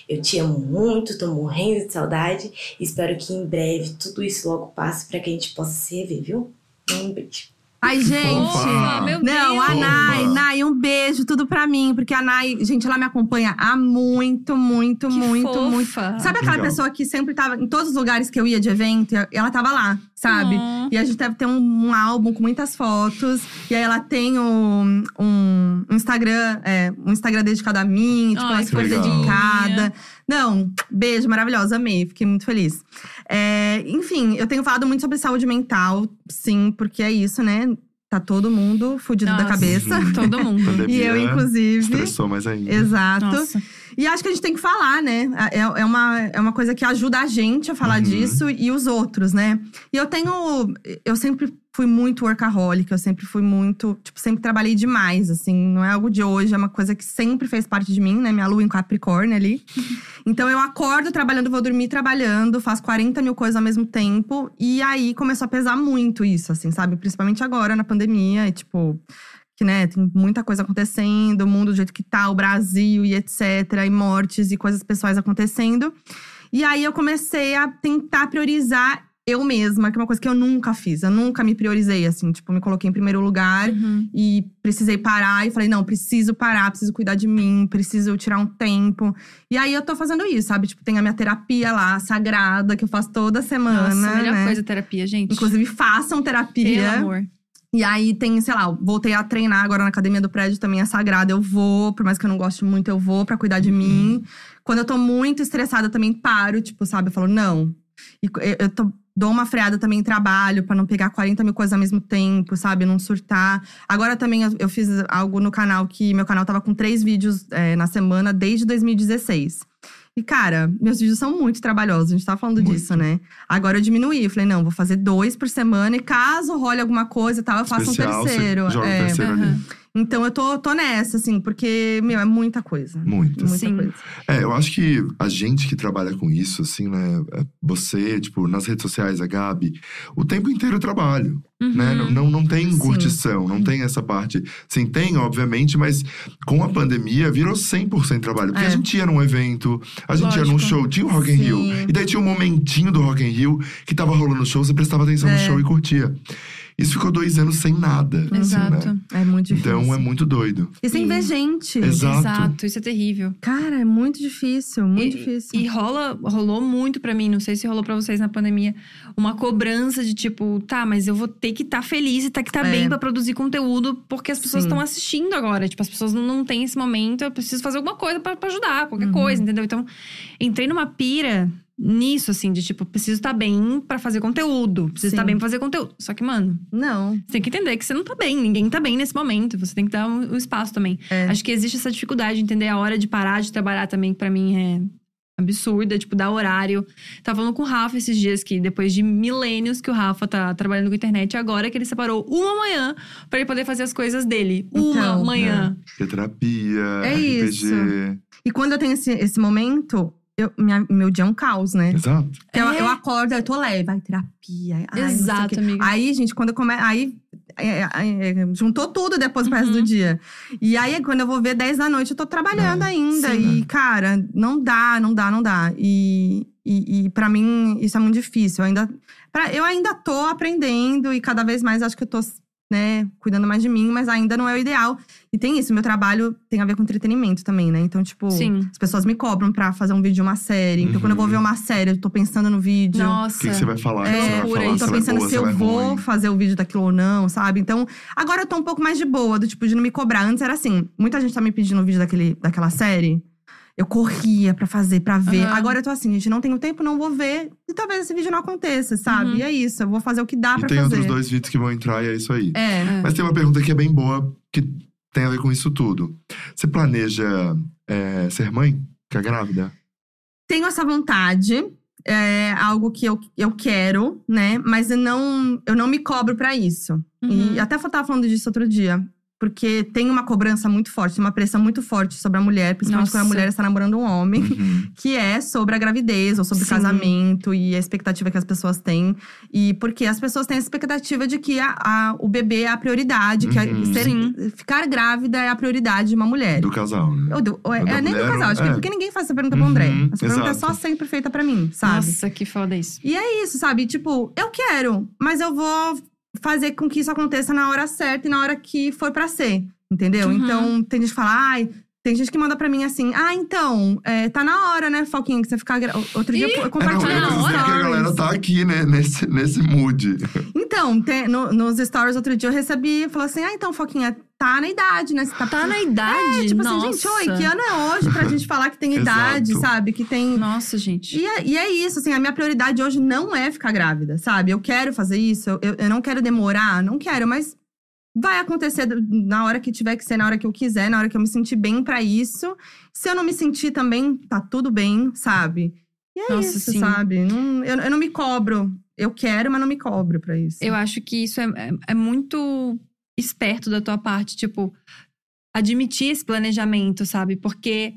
Eu te amo muito, tô morrendo de saudade. Espero que em breve tudo isso logo passe pra que a gente possa se rever, viu? Um beijo. Ai, gente. Meu Não, a. Nai. Nai, um beijo, tudo pra mim. Porque a Nai, gente, ela me acompanha há muito, muito, Que muito, fofa. muito. Sabe aquela Legal. pessoa que sempre tava em todos os lugares que eu ia de evento, ela tava lá, sabe? Hum. E a gente deve ter um, um álbum com muitas fotos. E aí ela tem um, um Instagram, é, um Instagram dedicado a mim, tipo, Ai, ela super legal. dedicada. Não, beijo, maravilhosa, amei, fiquei muito feliz. É, enfim, eu tenho falado muito sobre saúde mental, sim, porque é isso, né? Tá todo mundo fudido da Nossa, cabeça. Todo mundo. E eu, inclusive. Estressou mais ainda. Exato. Nossa. E acho que a gente tem que falar, né? É, é, uma, é uma coisa que ajuda a gente a falar Uhum. disso e os outros, né? E eu tenho. Eu sempre fui muito workaholic, eu sempre fui muito. Tipo, sempre trabalhei demais, assim. Não é algo de hoje, é uma coisa que sempre fez parte de mim, né? Minha lua em Capricórnio ali. Então eu acordo trabalhando, vou dormir trabalhando, faço 40 mil coisas ao mesmo tempo. E aí começou a pesar muito isso, assim, sabe? Principalmente agora na pandemia, e tipo que né, tem muita coisa acontecendo, o mundo do jeito que tá, o Brasil e etc, e mortes e coisas pessoais acontecendo. E aí eu comecei a tentar priorizar eu mesma, que é uma coisa que eu nunca fiz. Eu nunca me priorizei assim, tipo, me coloquei em primeiro lugar Uhum. e precisei parar e falei, não, preciso parar, preciso cuidar de mim, preciso tirar um tempo. E aí eu tô fazendo isso, sabe? Tipo, tem a minha terapia lá, sagrada, que eu faço toda semana, Nossa, a melhor né? coisa terapia, gente. Inclusive, façam terapia. Pelo amor. E aí tem, sei lá, voltei a treinar agora na academia do prédio também é sagrada. Eu vou, por mais que eu não goste muito, eu vou pra cuidar de mim. Quando eu tô muito estressada, eu também paro, tipo, sabe? Eu falo, não. E eu- tô- dou uma freada também em trabalho, pra não pegar 40 mil coisas ao mesmo tempo, sabe? Não surtar. Agora também eu, eu fiz algo no canal que meu canal tava com três vídeos é, na semana desde 2016. E, cara, meus vídeos são muito trabalhosos, a gente tava falando Muito. disso, né? Agora eu diminuí, eu falei, não, vou fazer dois por semana e caso role alguma coisa e tal, eu faço Especial, um terceiro. Joga É, um terceiro ali. Então eu tô, tô nessa, assim, porque, meu, é muita coisa. Muito. Muita Sim. coisa. É, eu acho que a gente que trabalha com isso, assim, né? é, Você, tipo, nas redes sociais, a Gabi, o tempo inteiro é trabalho, né? Uhum. Não, não tem Sim. curtição, não tem essa parte. Sim, tem, obviamente, mas com a pandemia virou 100% trabalho. Porque É. a gente ia num evento, a gente ia num Lógico. show, tinha o Rock in Rio. Sim. E daí tinha um momentinho do Rock in Rio que tava rolando o show, você prestava atenção no É. show e curtia. Isso ficou dois anos sem nada. assim, Exato. né? É muito difícil. Então é muito doido. E sem Sim. ver gente. Exato. Exato, isso é terrível. Cara, é muito difícil, muito e, difícil. E rola, rolou muito pra mim, não sei se rolou pra vocês na pandemia, uma cobrança de tipo, tá, mas eu vou ter que estar feliz e ter que estar É. bem pra produzir conteúdo, porque as pessoas estão assistindo agora. Tipo, as pessoas não, não têm esse momento, eu preciso fazer alguma coisa pra, pra ajudar, qualquer Uhum. coisa, entendeu? Então, entrei numa pira nisso, assim, de tipo, preciso estar bem pra fazer conteúdo, preciso estar bem pra fazer conteúdo. Só que, mano, Não. você tem que entender que você não tá bem, ninguém tá bem nesse momento. Você tem que dar um, um espaço também. É. Acho que existe essa dificuldade de entender a hora de parar de trabalhar também, que pra mim é absurda, tipo, dar horário. Tava falando com o Rafa esses dias que depois de milênios que o Rafa tá trabalhando com internet, agora que ele separou uma manhã pra ele poder fazer as coisas dele. Uma Então, manhã. Ter terapia, É RPG. isso. E quando eu tenho esse, esse momento, eu, minha- meu dia é um caos, né? Exato. Eu, É. eu acordo, eu tô leve, vai terapia. ai, Exato, amiga. Aí, gente, quando eu começo. Aí é, é, é, juntou tudo depois resto Uhum. do dia. E aí, quando eu vou ver 10 da noite, eu tô trabalhando É, ainda. sim. E, cara, não dá, não dá, não dá. E, e, e para mim, isso é muito difícil. Eu ainda, pra, eu ainda tô aprendendo e cada vez mais acho que eu tô. Né, cuidando mais de mim, mas ainda não é o ideal. E tem isso, meu trabalho tem a ver com entretenimento também, né? Então, tipo, Sim. as pessoas me cobram pra fazer um vídeo de uma série. Então, quando eu vou Uhum. ver uma série, eu tô pensando no vídeo. Nossa. O que, que você vai falar? É, vai falar? Eu tô é pensando boa, se eu é vou ruim. fazer o vídeo daquilo ou não, sabe? Então, agora eu tô um pouco mais de boa, do tipo, de não me cobrar. Antes era assim, muita gente tá me pedindo o vídeo daquele, daquela série. Eu corria pra fazer, pra ver. Aham. Agora eu tô assim, gente, não tenho tempo, não vou ver. E talvez esse vídeo não aconteça, sabe? Uhum. E é isso, eu vou fazer o que dá E pra tem fazer. outros dois vídeos que vão entrar e é isso aí. É. É. Mas tem uma pergunta que é bem boa, que tem a ver com isso tudo. Você planeja é, ser mãe? Ficar grávida? Tenho essa vontade. É algo que eu, eu quero, né? Mas eu não, eu não me cobro pra isso. Uhum. E até eu tava falando disso outro dia. Porque tem uma cobrança muito forte, uma pressão muito forte sobre a mulher, principalmente Nossa. quando a mulher está namorando um homem, Uhum. que é sobre a gravidez ou sobre o casamento e a expectativa que as pessoas têm. E porque as pessoas têm a expectativa de que a, a- o bebê é a prioridade, que a- Uhum. ser- ficar grávida é a prioridade de uma mulher. Do casal, né? Ou do- ou é, é nem do casal, acho que é. porque ninguém faz essa pergunta pro André. Uhum, Essa pergunta é só sempre feita pra mim, sabe? Nossa, que foda isso. E é isso, sabe? Tipo, eu quero, mas eu vou fazer com que isso aconteça na hora certa e na hora que for pra ser. Entendeu? Uhum. Então, tem gente que fala, ai. Tem gente que manda pra mim assim, ah, então, é, tá na hora, né, Foquinha, que você ficar. gra- Outro dia eu É, não, compartilhei na nos preciso dizer que a galera stories. tá aqui, né? Nesse, nesse mood. Então, tem- no- nos stories outro dia eu recebi, falou assim, ah, então, Foquinha, tá na idade, né? Você tá, Tá na idade? É, tipo Nossa. assim, gente, oi, que ano é hoje pra gente falar que tem idade, sabe? Que tem. Nossa, gente. E é, e é isso, assim, a minha prioridade hoje não é ficar grávida, sabe? Eu quero fazer isso, eu, eu não quero demorar, não quero, mas vai acontecer na hora que tiver que ser, na hora que eu quiser, na hora que eu me sentir bem pra isso. Se eu não me sentir também, tá tudo bem, sabe? E é Nossa, isso, sim. sabe? Não- eu, eu não me cobro. Eu quero, mas não me cobro pra isso. Eu acho que isso é, é, é muito esperto da tua parte, tipo, admitir esse planejamento, sabe? Porque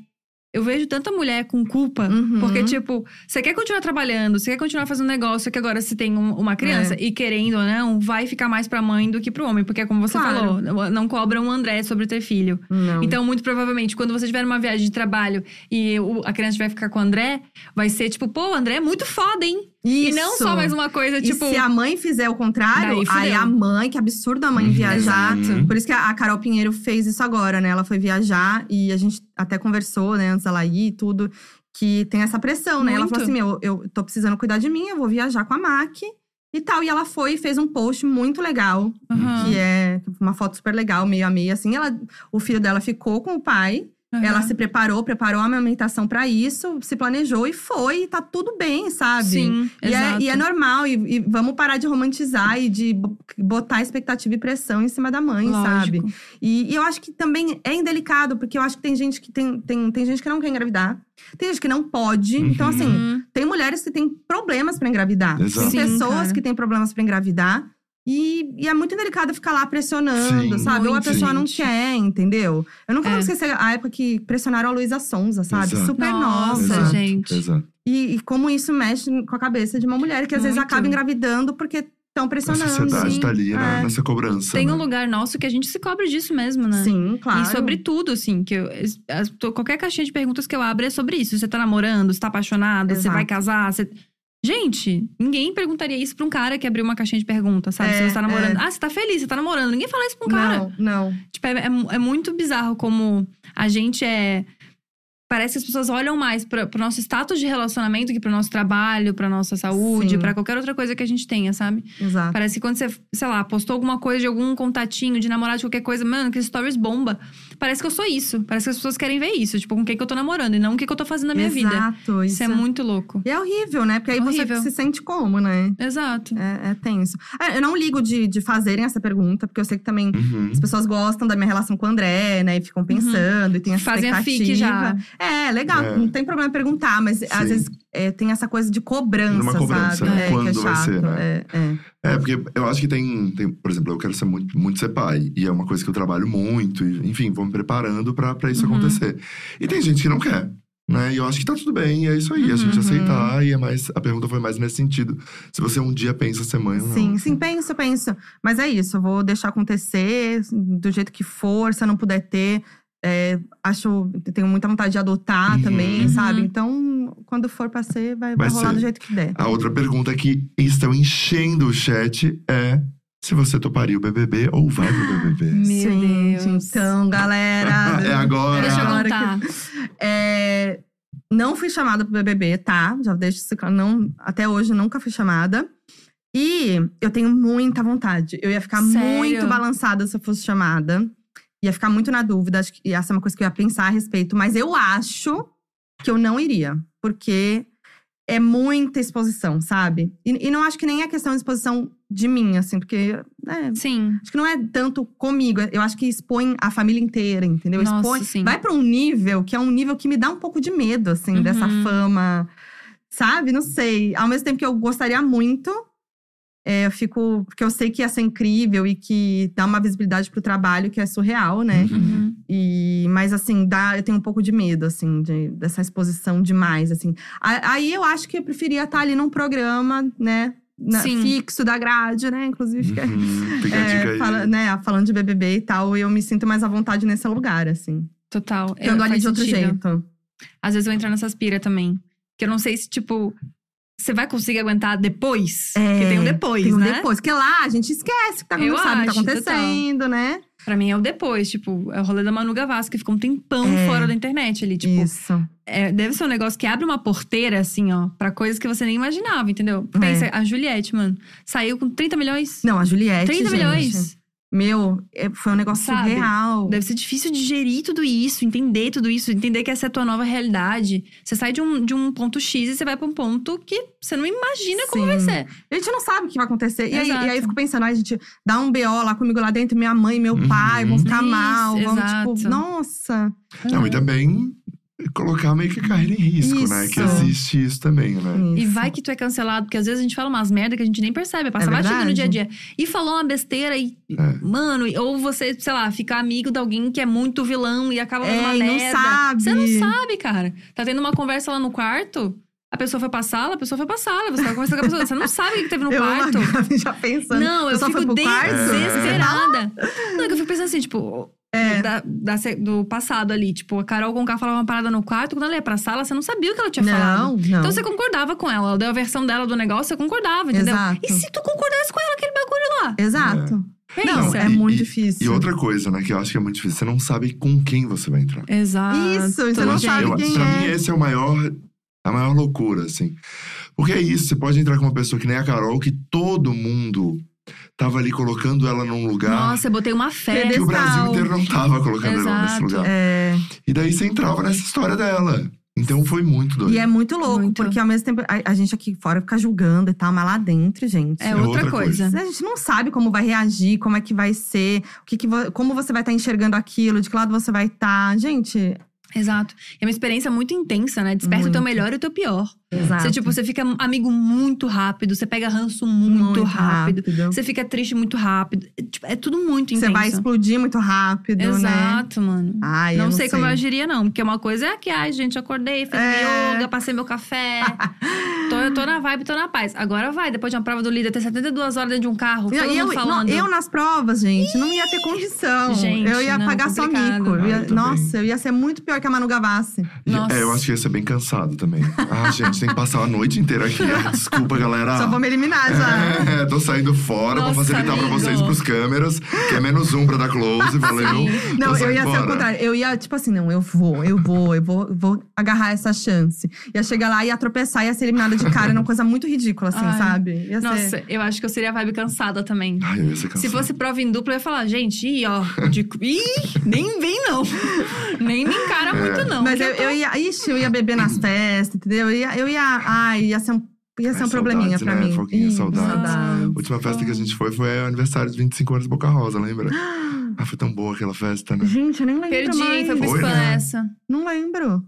eu vejo tanta mulher com culpa. Uhum. Porque, tipo, você quer continuar trabalhando, você quer continuar fazendo negócio, que agora você tem um- uma criança É. e querendo ou não, vai ficar mais pra mãe do que pro homem. Porque, como você Claro. falou, não- cobram um André sobre ter filho. Não. Então, muito provavelmente, quando você tiver numa viagem de trabalho e a criança vai ficar com o André, vai ser tipo, pô, o André é muito foda, hein? E não Isso. só mais uma coisa, E tipo. se a mãe fizer o contrário, aí a mãe, que absurdo a mãe Uhum. viajar. Exato. Por isso que a Carol Pinheiro fez isso agora, né? Ela foi viajar e a gente até conversou, né, antes dela ir e tudo, que tem essa pressão, né? Ela Muito. falou assim: meu, eu tô precisando cuidar de mim, eu vou viajar com a Mac e tal. E ela foi e fez um post muito legal, Aham, que é uma foto super legal, meio a meio, assim. Ela, o filho dela ficou com o pai. Aham. Ela se preparou, preparou a amamentação pra isso, se planejou e foi, e tá tudo bem, sabe? Sim, E é, exato. e é normal, e, e vamos parar de romantizar e de bo- botar expectativa e pressão em cima da mãe, sabe? Lógico. E, e eu acho que também é indelicado, porque eu acho que tem gente que tem, tem, tem gente que não quer engravidar, tem gente que não pode. Então, Uhum. assim, Hum, tem mulheres que têm problemas pra engravidar. Exato. Tem Sim, pessoas cara. que têm problemas pra engravidar. E, e é muito delicado ficar lá pressionando, Sim, sabe? Ou a pessoa não gente. quer, entendeu? Eu nunca É. vou esquecer a época que pressionaram a Luísa Sonza, sabe? Exato. Super Nossa, nova. Exato, gente. Exato. E, e como isso mexe com a cabeça de uma mulher que às vezes Muito. acaba engravidando porque estão A pressionando. sociedade sim. tá ali na- É. nessa cobrança. Tem né? um lugar nosso que a gente se cobre disso mesmo, né? Sim, claro. E sobre tudo, assim, que eu, as- qualquer caixinha de perguntas que eu abro é sobre isso. Você tá namorando, você tá apaixonada, você Exato. vai casar, você. Gente, ninguém perguntaria isso pra um cara que abriu uma caixinha de perguntas, sabe? É, Se você tá namorando. é. Ah, você tá feliz, você tá namorando. Ninguém fala isso pra um cara. Não, não. Tipo, é, é- é muito bizarro como a gente é. Parece que as pessoas olham mais pra, pro nosso status de relacionamento que pro nosso trabalho, pra nossa saúde, pra qualquer outra coisa que a gente tenha, sabe? Exato. Parece que quando você, sei lá, postou alguma coisa de algum contatinho, de namorado, de qualquer coisa, mano, que stories bomba. Parece que eu sou isso. Parece que as pessoas querem ver isso. Tipo, com quem que eu tô namorando e não o que, que eu tô fazendo na minha vida. Exato. Isso é muito louco. E é horrível, né? Porque aí Horrível. você se sente como, né? Exato. É, é tenso. É, eu não ligo de, de fazerem essa pergunta, porque eu sei que também Uhum. as pessoas gostam da minha relação com o André, né? E ficam pensando e tem essa Uhum. Fazem a expectativa. fic já. É, legal. É. Não tem problema perguntar, mas às Sim. vezes é, tem essa coisa de cobrança, Uma cobrança, sabe? né? É, é Quando vai chato. ser, né? É, é. É, porque eu acho que tem, tem, por exemplo, eu quero ser muito, muito ser pai. E é uma coisa que eu trabalho muito. E, enfim, vou me preparando pra, pra isso Uhum. acontecer. E tem gente que não quer. Né? E eu acho que tá tudo bem, e é isso aí, a gente Uhum. aceitar, e é mais. A pergunta foi mais nesse sentido. Se você um dia pensa ser mãe ou não. Sim, sim, penso, penso. Mas é isso, eu vou deixar acontecer do jeito que for, se eu não puder ter. É, acho, tenho muita vontade de adotar Uhum. também, Uhum. sabe? Então, quando for pra ser, vai, vai Vai rolar ser. do jeito que der. A outra pergunta que estão enchendo o chat é se você toparia o BBB ou vai pro BBB. Meu Gente, Deus. então, galera. é agora. Deixa eu contar. É, não fui chamada pro BBB, tá? Já deixo isso claro. Não, até hoje nunca fui chamada. E eu tenho muita vontade. Eu ia ficar Sério? muito balançada se eu fosse chamada. Ia ficar muito na dúvida. Acho que essa é uma coisa que eu ia pensar a respeito. Mas eu acho que eu não iria. Porque é muita exposição, sabe? E, e não acho que nem é questão de exposição de mim, assim. Porque é, Sim. Acho que não é tanto comigo, eu acho que expõe a família inteira, entendeu? Nossa, expõe, sim. vai pra um nível que é um nível que me dá um pouco de medo, assim, Uhum. dessa fama. Sabe? Não sei. Ao mesmo tempo que eu gostaria muito, é, eu fico. Porque eu sei que ia ser incrível e que dá uma visibilidade pro trabalho que é surreal, né? Uhum. E, mas assim, dá, eu tenho um pouco de medo, assim, de- dessa exposição demais, assim. A- Aí eu acho que eu preferia estar ali num programa, né? na- Sim. fixo da grade, né? Inclusive, fica, Uhum, fica a é, dica aí. fala- né, falando de BBB e tal, eu me sinto mais à vontade nesse lugar, assim. Total. Eu ando ali de outro sentido. jeito. Às vezes eu entro nessas pira também. Que eu não sei se, tipo, você vai conseguir aguentar depois. É, Porque tem um depois, Tem um né? depois, porque lá a gente esquece que tá, Eu sabe o que tá acho, acontecendo, né? Pra mim é o depois, tipo, é o rolê da Manu Gavassi, que ficou um tempão É. fora da internet ali. Tipo, Isso. é, deve ser um negócio que abre uma porteira, assim, ó, pra coisas que você nem imaginava, entendeu? Pensa, a Juliette, mano, saiu com 30 milhões. É. Não, a Juliette. 30 gente, milhões. Meu, é- foi um negócio Sabe? surreal. Deve ser difícil digerir tudo isso, entender tudo isso, entender que essa é a tua nova realidade. Você sai de um, de um ponto X e você vai pra um ponto que você não imagina como Sim. vai ser. A gente não sabe o que vai acontecer. E aí, e aí eu fico pensando, ai, gente, dá um BO lá comigo lá dentro, minha mãe, meu Uhum. pai, vão ficar Isso, mal. Vão, exato. tipo, nossa. Não, e também colocar meio que a carreira em risco, né? Isso. Que existe isso também, né? E Isso. vai que tu é cancelado, porque às vezes a gente fala umas merda que a gente nem percebe, passa É batido no dia a dia. E falou uma besteira e, É. mano, ou você, sei lá, fica amigo de alguém que é muito vilão e acaba fazendo É, uma e não merda. sabe. Você não sabe, cara. Tá tendo uma conversa lá no quarto, a pessoa foi pra sala, a pessoa foi pra sala, você tá conversando com a pessoa, você não sabe o que teve no eu quarto. Gabi já pensando. Não, eu só fico foi pro quarto? desesperada. Não, é que eu fico pensando assim, tipo, É. da- da do passado ali. Tipo, a Carol Conká falava uma parada no quarto, quando ela ia pra sala, você não sabia o que ela tinha falado. Não, não. Então você concordava com ela. Ela deu a versão dela do negócio, você concordava, entendeu? Exato. E se tu concordasse com ela, aquele bagulho lá? Exato. Não, Pensa. é E- muito e- difícil. E outra coisa, né, que eu acho que é muito difícil, você não sabe com quem você vai entrar. Exato. Isso, você Eu não acho- sabe eu- quem pra é. mim, esse é o maior, a maior loucura, assim. Porque é isso, você pode entrar com uma pessoa que nem a Carol, que todo mundo tava ali colocando ela num lugar Nossa, eu botei uma fé. Que o Brasil inteiro não tava colocando ela nesse Exato. lugar. É, E daí você entrava nessa história dela. Então foi muito doido. e é muito louco, Muito. porque ao mesmo tempo a, a gente aqui fora fica julgando e tal, mas lá dentro, gente. É É outra, outra coisa. coisa. A gente não sabe como vai reagir, como é que vai ser, o que que vo- como você vai estar enxergando aquilo, de que lado você vai estar. Gente, Exato. É uma experiência muito intensa, né? Desperta o teu Muito. melhor e o teu pior. Exato. Você, tipo, você fica amigo muito rápido, você pega ranço muito, rápido. Você fica triste muito rápido. É, tipo, é tudo muito intenso. Você vai explodir muito rápido, né? Exato, mano. Ai, eu não, não sei, como eu sei. agiria, não. Porque uma coisa é que, ai, gente, acordei, fiz É. yoga, passei meu café. tô, eu tô na vibe, tô na paz. Agora vai, depois de uma prova do líder, ter 72 horas dentro de um carro, E todo eu, mundo não, falando. eu nas provas, gente, não ia ter condição. Gente, eu ia não, pagar só mico. Eu ia- Ah, eu nossa, eu ia ser muito pior que a Manu Gavassi. Nossa. É, eu acho que ia ser bem cansado também. Ah, gente, tem que passar a noite inteira aqui. Desculpa, galera. Só vou me eliminar já. É, tô saindo fora Nossa, pra facilitar pra amigo. vocês e pros câmeras, que é menos um pra dar close, valeu? Não, Tô eu ia ser fora. o contrário. Eu ia, tipo assim, não, eu vou, eu vou, eu vou, vou agarrar essa chance. Ia chegar lá, ia tropeçar, ia ser eliminada de cara, uma coisa muito ridícula, assim, Ai. sabe? Ia ser. Nossa, eu acho que eu seria a vibe cansada também. Ai, eu ia ser cansado. Se fosse prova em dupla, eu ia falar, gente, ih, ó, de... ih, nem vem não. nem me encara muito não. Mas eu, tô- eu ia, ixi, eu ia beber nas festas, entendeu? Eu ia, eu ia ai, ia ser um, ia ser Ai, um probleminha saudades, pra né? mim. Foquinha, saudades. A última festa que a gente foi foi o aniversário de 25 anos de Boca Rosa, lembra? Ah, foi tão boa aquela festa, né? Gente, eu nem lembro Perdi, mais. hein? Foi pro né? essa. Não lembro.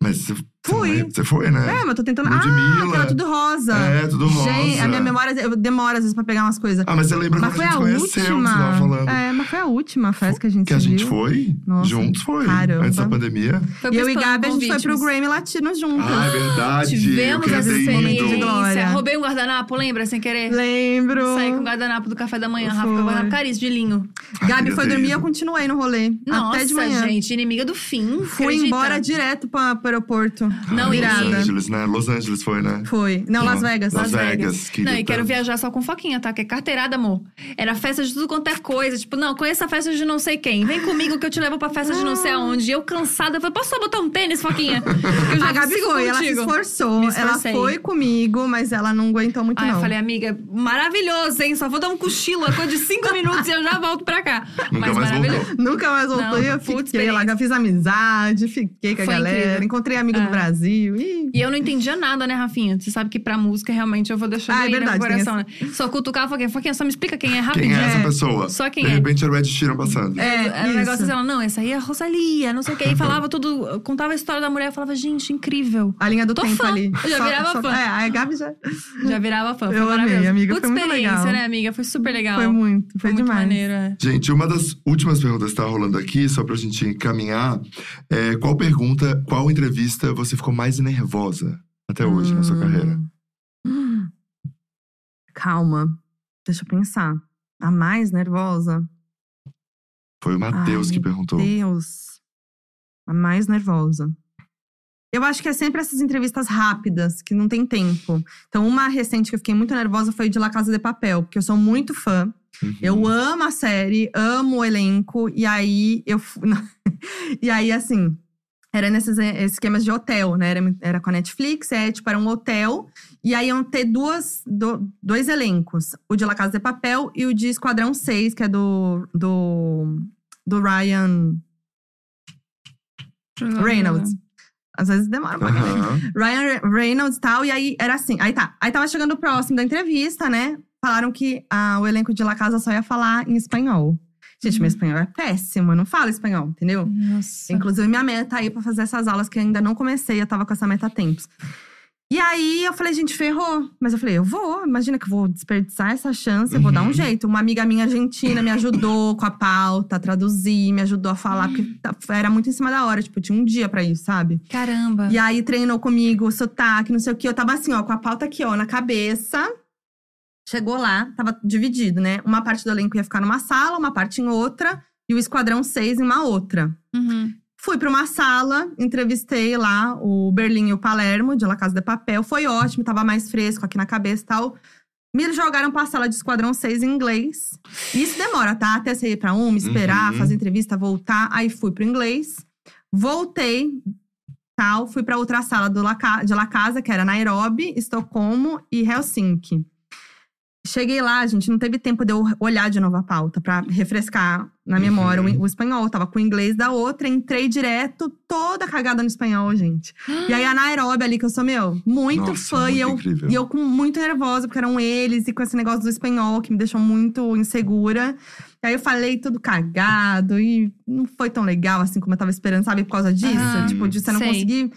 Mas Fui. Você foi, né? É, mas eu tô tentando. Ludmilla. Ah, aquela tudo rosa. É, tudo rosa. Gente, a minha memória, eu demoro às vezes pra pegar umas coisas. Ah, mas você lembra mas quando foi a a gente conheceu, que última. você tava falando. É, mas foi a última festa que a gente Que a gente viu. foi, Nossa, juntos foi. caramba. Antes da pandemia. Foi E eu e Gabi, a gente foi pro. Grammy Latino juntas. Ah, é verdade. Tivemos essa experiência. de glória. Roubei um guardanapo, lembra? Sem querer. Lembro. Saí com o guardanapo do café da manhã, Rafa, com Foi. o guardanapo caríssimo de linho. Ai, Gabi queria foi dormir, ido. eu continuei no rolê. Nossa, até de manhã. gente, inimiga do fim. Fui embora direto pra, pro aeroporto. Não, Ai, e- Los virada. Angeles, né? Los Angeles foi, né? Foi. Não, Las Ah, Vegas. Las Las Vegas. Vegas. Não, e quero viajar só com foquinha, tá? Que é carteirada, amor. Era festa de tudo quanto é coisa. Tipo, não, conheço a festa de não sei quem. Vem comigo que eu te levo pra festa de não sei aonde. E eu cansada, eu falei, posso só botar um tênis, foquinha? Eu já A Gabi foi, ela se esforçou. Ela foi comigo, mas ela não aguentou muito, Aí não. eu falei, amiga, maravilhoso, hein? Só vou dar um cochilo, a coisa de cinco minutos e eu já volto pra cá. Nunca Mas mais maravilhoso. voltou. Nunca mais voltou Não, e eu fiquei lá, eu fiz amizade, fiquei com a Foi galera, incrível. encontrei amigo É. do Brasil. Ih. E eu não entendia nada, né, Rafinha? Você sabe que pra música, realmente, eu vou deixar Ah, é aí no verdade, coração, né? Só cutucar, Foquinha, Foquinha, só me explica quem é Quem rapidinho. é essa É. pessoa? Só quem De é. repente era o Ed Sheeran passando. É, Era um isso. negócio assim, ela, não, essa aí é a Rosalia, não sei o que. Aí falava tudo, contava a história da mulher, eu falava, gente, incrível. A linha do Tô tempo fã. ali. Eu já virava fã. É, a Gabi já. Já virava fã, foi Eu amei, amiga, Puta foi muito experiência, legal. né, amiga? Foi super legal. Foi muito, foi, muito demais. maneiro, é. Gente, uma das últimas perguntas que tá rolando aqui, só pra gente encaminhar, é qual pergunta, qual entrevista você ficou mais nervosa até hoje na sua Hum. carreira? Hum. Calma. Deixa eu pensar. A mais nervosa? Foi o Matheus que perguntou. Deus. A mais nervosa. Eu acho que é sempre essas entrevistas rápidas, que não tem tempo. Então, uma recente que eu fiquei muito nervosa foi de La Casa de Papel, porque eu sou muito fã. Uhum. Eu amo a série, amo o elenco, e aí eu. e aí, assim, era nesses eh, esquemas de hotel, né? Era, era com a Netflix, é, tipo, era um hotel, e aí iam ter duas, do- dois elencos: o de La Casa de Papel e o de Esquadrão 6, que é do. do, do Ryan Reynolds. Às vezes demora pra caralho. Aham. Ryan Reynolds e tal. E aí era assim. Aí tá. Aí tava chegando o próximo da entrevista, né? Falaram que ah, o elenco de La Casa só ia falar em espanhol. Gente, meu espanhol é péssimo, eu não falo espanhol, entendeu? Nossa. Inclusive, minha meta aí pra fazer essas aulas que eu ainda não comecei, eu tava com essa meta há tempos. E aí eu falei, gente, ferrou. Mas eu falei, eu vou, imagina que eu vou desperdiçar essa chance, eu vou dar um Uhum. jeito. Uma amiga minha argentina me ajudou com a pauta, a traduzir, me ajudou a falar, porque tá- era muito em cima da hora, tipo, tinha um dia pra isso, sabe? Caramba. E aí treinou comigo, sotaque, não sei o que. Eu tava assim, ó, com a pauta aqui, ó, na cabeça. Chegou lá, tava dividido, né? Uma parte do elenco ia ficar numa sala, uma parte em outra, e o Esquadrão 6 em uma outra. Uhum. Fui pra uma sala, entrevistei lá o Berlim e o Palermo, de La Casa de Papel. Foi ótimo, tava mais fresco aqui na cabeça e tal. Me jogaram pra sala de Esquadrão 6 em inglês. E isso demora, tá? Até você ir pra uma, esperar, Uhum. fazer entrevista, voltar. Aí fui pro inglês. Voltei, tal. Fui pra outra sala do La de La Casa, que era Nairobi, Estocolmo e Helsinki. Cheguei lá, gente, não teve tempo de eu olhar de novo a pauta pra refrescar na memória Uhum. o, o espanhol. Eu tava com o inglês da outra, entrei direto, toda cagada no espanhol, gente. E aí a Nairobi ali, que eu sou, meu, muito Nossa, fã. muito e, eu, incrível. e eu com muito nervosa, porque eram eles, e com esse negócio do espanhol que me deixou muito insegura. E aí eu falei tudo cagado, e não foi tão legal assim como eu tava esperando, sabe? Por causa disso. Ah, tipo, de você não sei. conseguir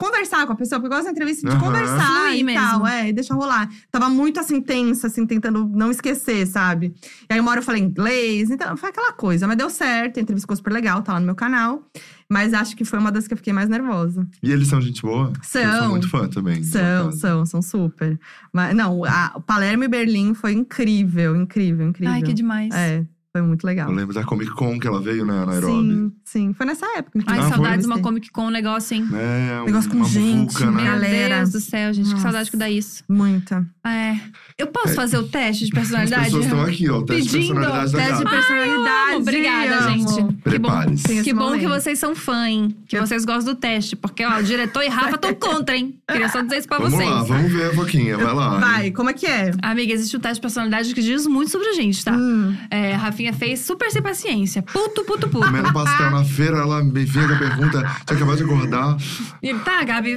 conversar com a pessoa, porque eu gosto da entrevista de Aham. conversar Fluir e mesmo. tal, é, e deixa rolar. Tava muito assim, tensa, assim, tentando não esquecer, sabe? E aí uma hora eu falei inglês, então foi aquela coisa, mas deu certo, a entrevista ficou super legal, tá lá no meu canal. Mas acho que foi uma das que eu fiquei mais nervosa. E eles são gente boa? São. Eu sou muito fã também. São, são, são super. Mas não, Palermo e Berlim foi incrível, incrível, incrível. Ai, que demais. É, foi muito legal. Eu lembro da Comic Con que ela veio, né, Nairobi. Sim, sim. Foi nessa época. Ai, Ah, saudades de uma. Comic Con, um negócio, hein? É, um- Negócio com gente, muvuca, né? Meu Galera. Deus do céu, gente. Que Nossa. saudade que dá isso. Muita. É. Eu posso É. fazer o teste de As personalidade? pessoas estão aqui, ó. O teste de Pedindo, personalidade da Teste de personalidade. Obrigada, amo. gente. Que bom, Prepare-se. Tem esse que, bom que vocês são fã, hein? Que Eu- vocês gostam do teste. Porque, ó, o diretor e Rafa estão contra, hein? Queria só dizer isso pra Vamos vocês. lá, vamos ver a Foquinha. Vai lá. hein? Vai, como é que é? Amiga, existe um teste de personalidade que diz muito sobre a gente, tá? Hum. É, a Rafinha fez super sem paciência. Puto, puto, puto. Comendo pastel na feira, ela me vem com a pergunta. Tinha acabado de acordar. E ele, tá, Gabi.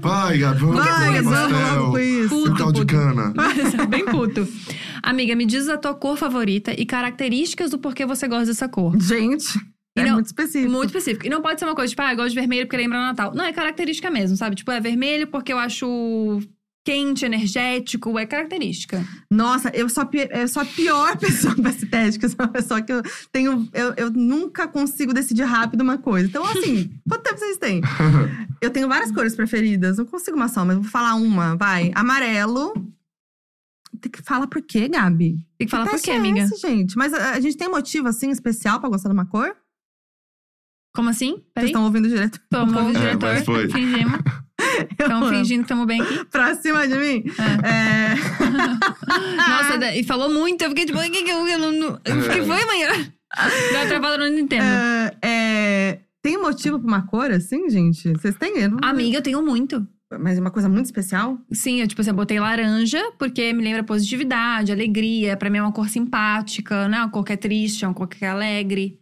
Vai, Gabi, vamos Vai, pastel. com isso. E o caldo de cana. Bem puto. Amiga, me diz a tua cor favorita e características do porquê você gosta dessa cor. Gente, E é não- muito específico. Muito específico. E não pode ser uma coisa, tipo, ah, eu gosto de vermelho porque lembra Natal. Não, é característica mesmo, sabe? Tipo, é vermelho porque eu acho quente, energético, é característica. Nossa, eu sou, a pi- eu sou a pior pessoa pra esse teste, que eu sou uma pessoa que eu tenho. Eu, eu nunca consigo decidir rápido uma coisa. Então, assim, quanto tempo vocês têm? Eu tenho várias cores preferidas, não consigo uma só, mas vou falar uma, vai. Amarelo. Tem que falar por quê, Gabi? Tem que falar por quê, é amiga? esse, gente? Mas a, a gente tem motivo, assim, especial pra gostar de uma cor? Como assim? Vocês Peraí. estão ouvindo direto? Tamo ouvindo o É, diretor. mas foi. Fingimos. Amo. fingindo que estamos bem aqui. Pra cima de mim? É. Nossa, da- e falou muito. Eu fiquei tipo, o que que eu, não- eu fiquei, foi amanhã. Deu uma travada no Nintendo. É, é, tem motivo pra uma cor, assim, gente? Vocês têm? Eu Amiga, eu tenho muito. Mas é uma coisa muito especial? Sim, eu, tipo assim, eu botei laranja, porque me lembra positividade, alegria. Pra mim é uma cor simpática, né? Uma cor que é triste, é uma cor que é alegre.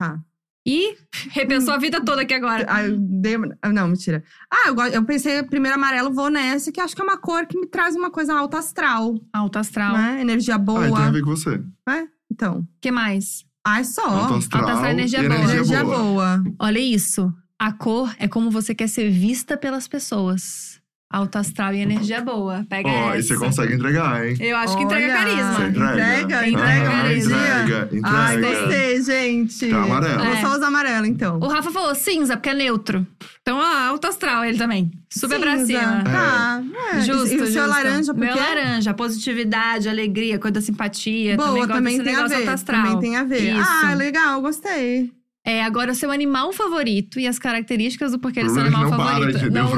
Tá. E Repensou a vida toda aqui agora. Ah, dei ah, Não, mentira. Ah, eu, pensei, primeiro amarelo, vou nessa, que acho que é uma cor que me traz uma coisa alta astral, Alto astral. Né? Energia boa. Ah, tem a ver com você. né? Então. que mais? Ai, só. Alto astral, astral, energia e boa. Energia boa. Olha isso. A cor é como você quer ser vista pelas pessoas. Alto astral e energia boa. Pega Ó, essa. e você consegue entregar, hein? Eu acho que entrega Olha, carisma. Você entrega? Entrega, entrega, Ah, carisma. entrega, entrega. Ai, gostei, gente. Tá amarelo. Eu É. Vou só usar amarelo, então. O Rafa falou cinza, porque é neutro. Então, ó, alto astral ele também. Super pra Cinza. cima. Tá. É. Justo, E o seu justo. laranja, por Meu laranja, positividade, alegria, coisa da simpatia. Boa, também, também, tem a ver. alto astral. Também tem a ver. Isso. Ah, legal, gostei. É, agora, seu animal favorito e as características do porquê ele é seu animal não para, favorito. entendeu? não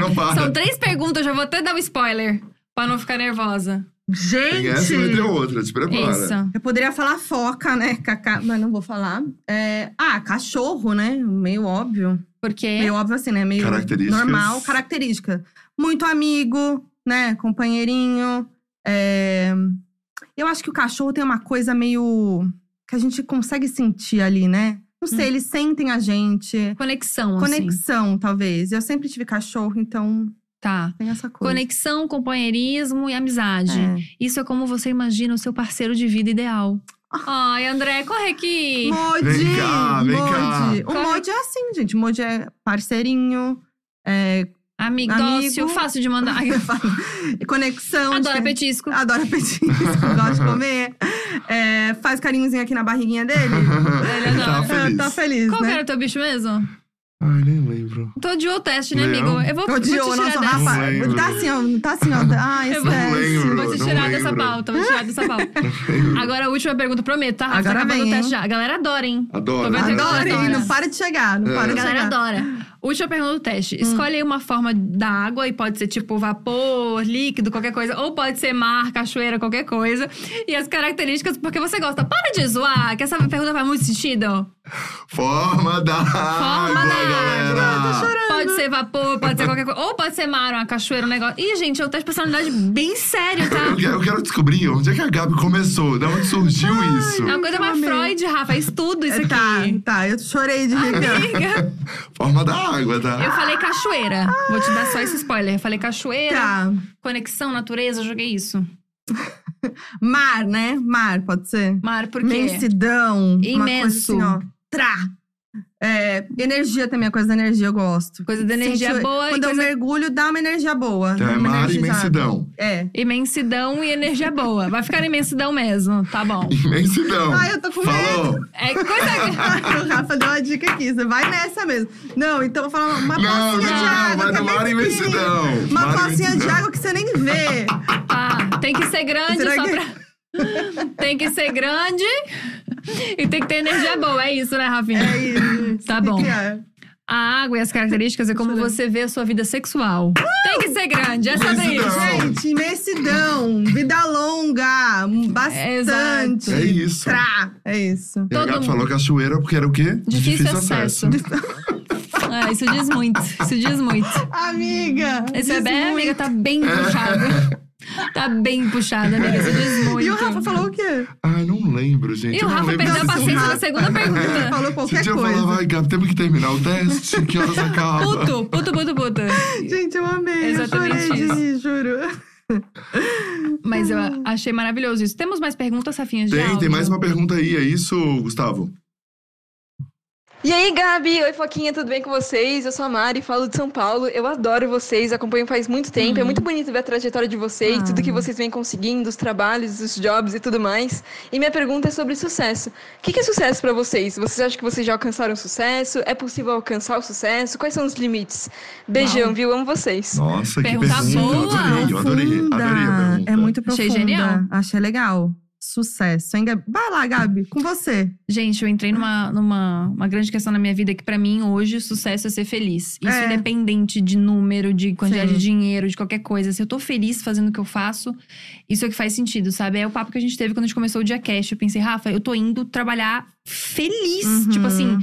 não para. São três perguntas, já vou até dar um spoiler. Pra não ficar nervosa. Tem essa e ter Gente! outra, te prepara. Isso. Eu poderia falar foca, né? Cacá, mas não vou falar. É, Ah, cachorro, né? Meio óbvio. Porque Meio óbvio assim, né? Meio Características. normal. Característica. Muito amigo, né? Companheirinho. É, Eu acho que o cachorro tem uma coisa meio… Que a gente consegue sentir ali, né? Não sei, Hum. eles sentem a gente. conexão, assim. Conexão, talvez. Eu sempre tive cachorro, então Tá. tem essa coisa. Conexão, companheirismo e amizade. É. Isso é como você imagina o seu parceiro de vida ideal. Ai, André, corre aqui. Modi! Vem cá, vem cá. Modi. O. Modi é assim, gente. O Modi é parceirinho, é Amigo, fácil de mandar. Conexão. Adora petisco. Adora petisco, gosta de comer. É, faz carinhozinho aqui na barriguinha dele. Ele Tá adora. feliz. Tá feliz, Qual que né? era o teu bicho mesmo? Ai, nem lembro. Tu odiou o teste, né, Leão? amigo? Eu vou, vou te tirar nossa, dessa. Rafa. Tá assim, ó. Tá assim, ó. Ai, Eu vou- lembro. Vou te não tirar dessa lembro. pauta, vou te tirar dessa pauta. Agora a última pergunta, prometo, tá? Rafa? Agora tá acabando vem, o teste hein? já. A galera adora, hein? Que Adora, Adora. hein? Não para de chegar, não É. para A de galera chegar. adora. Última pergunta do teste. Hum. Escolhe aí uma forma da água, e pode ser tipo vapor, líquido, qualquer coisa. Ou pode ser mar, cachoeira, qualquer coisa. E as características, porque você gosta. Para de zoar, que essa pergunta faz muito sentido. Forma da Forma água, da galera. Pode ser vapor, pode ser qualquer coisa. Ou pode ser mar, uma cachoeira, um negócio. Ih, gente, é teste de personalidade bem sério, tá? Eu quero, eu quero descobrir onde é que a Gabi começou, de onde surgiu isso. É uma coisa eu mais amei. Freud, Rafa. É estudo isso Tá, aqui. tá. Eu chorei de rir. Amiga. Forma da água, tá? Eu falei cachoeira. Vou te dar só esse spoiler. Eu falei cachoeira, Tá. conexão, natureza, eu joguei isso. Mar, né? Mar, pode ser? Mar, por quê? Imensidão. Uma coisa Imenso. assim, ó. Trá. É, energia também, a coisa da energia eu gosto. Coisa da energia Sente- boa e Quando eu coisa... mergulho, dá uma energia boa. Então é mar e imensidão. É. Imensidão e energia boa. Vai ficar imensidão mesmo, tá bom. Imensidão. Ai, eu tô com Falou. É coisa que... o Rafa deu uma dica aqui. Você vai nessa mesmo. Não, então eu vou falar uma Não, não, pocinha de não, água. é no bem mar pequenininha. imensidão. Uma Mar pocinha de água que você nem vê. Ah, tem que ser grande Será só que- pra... tem que ser grande e tem que ter energia boa. É isso, né, Rafinha? É isso. Tá bom. que é? A água e as características é como você vê a sua vida sexual. Tem que ser grande, é sobre Imensidão. isso. Gente, imensidão, vida longa, bastante. É isso. Trá. É isso. E a Todo Gabi mundo- falou cachoeira porque era o quê? Difícil acesso. Ah, isso diz muito, isso diz muito. Amiga! Esse diz bebê, muito. amiga, tá bem puxado. Tá bem puxado, amiga, isso diz muito. E o Rafa falou o quê? Ai, não lembro, gente. E eu o Rafa perdeu a paciência na segunda pergunta. Ele falou Esse qualquer dia eu coisa. falava, ai, Gabi, temos que terminar o teste. Que horas acaba? Puto, puto, puto, puto. Gente, eu amei. Exatamente eu chorei de juro. Mas eu achei maravilhoso isso. Temos mais perguntas, Rafinha? de Tem, tem mais uma pergunta aí, é isso, Gustavo? E aí, Gabi? Oi, Foquinha, tudo bem com vocês? Eu sou a Mari, falo de São Paulo. Eu adoro vocês, acompanho faz muito tempo. É muito bonito ver a trajetória de vocês, Ah. tudo que vocês vêm conseguindo, os trabalhos, os jobs e tudo mais. E minha pergunta é sobre sucesso. O que é sucesso pra vocês? Vocês acham que vocês já alcançaram sucesso? É possível alcançar o sucesso? Quais são os limites? Beijão, Uau. viu? Amo vocês. Nossa, que Pergunta pergunta. boa. Eu adorei, eu adorei. Profunda. Adorei a pergunta. É muito Achei profunda. genial. Achei legal. Sucesso, hein, Gabi? Vai lá, Gabi, com você. Gente, eu entrei numa, numa uma grande questão na minha vida que, pra mim, hoje, o sucesso é ser feliz. Isso É. independente de número, de quantidade Sim. de dinheiro, de qualquer coisa. Se eu tô feliz fazendo o que eu faço, isso é o que faz sentido, sabe? É o papo que a gente teve quando a gente começou o Dia Cash. Eu pensei, Rafa, eu tô indo trabalhar feliz. Uhum. Tipo assim,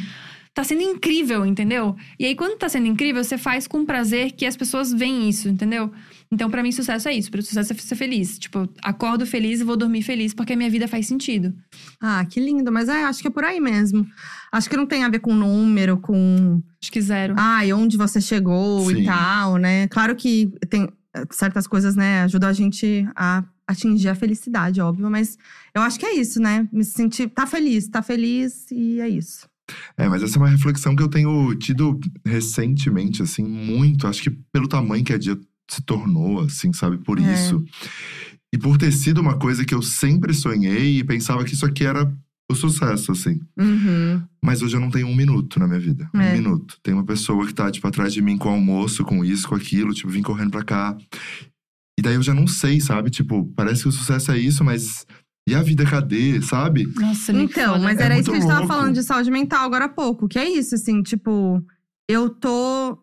tá sendo incrível, entendeu? E aí, quando tá sendo incrível, você faz com prazer que as pessoas veem isso, entendeu? Então, pra mim, sucesso é isso. Pra sucesso é ser feliz. Tipo, acordo feliz e vou dormir feliz porque a minha vida faz sentido. Ah, que lindo. Mas é, acho que é por aí mesmo. Acho que não tem a ver com número, com. Acho que zero. Ai, onde você chegou Sim. e tal, né? Claro que tem eh, certas coisas, né? Ajudam a gente a atingir a felicidade, óbvio. Mas eu acho que é isso, né? Me sentir. Tá feliz, tá feliz e é isso. É, mas essa é uma reflexão que eu tenho tido recentemente, assim, muito. Acho que pelo tamanho que a dia se tornou, assim, sabe? Por É. isso. E por ter sido uma coisa que eu sempre sonhei e pensava que isso aqui era o sucesso, assim. Uhum. Mas hoje eu não tenho um minuto na minha vida. Um É. minuto. Tem uma pessoa que tá, tipo, atrás de mim com almoço, com isso, com aquilo, tipo, vim correndo pra cá. E daí eu já não sei, sabe? Tipo, parece que o sucesso é isso, mas. E a vida cadê, sabe? Nossa, Então, foda. mas É era isso que a gente tava louco. falando de saúde mental agora há pouco. Que é isso, assim, tipo, eu tô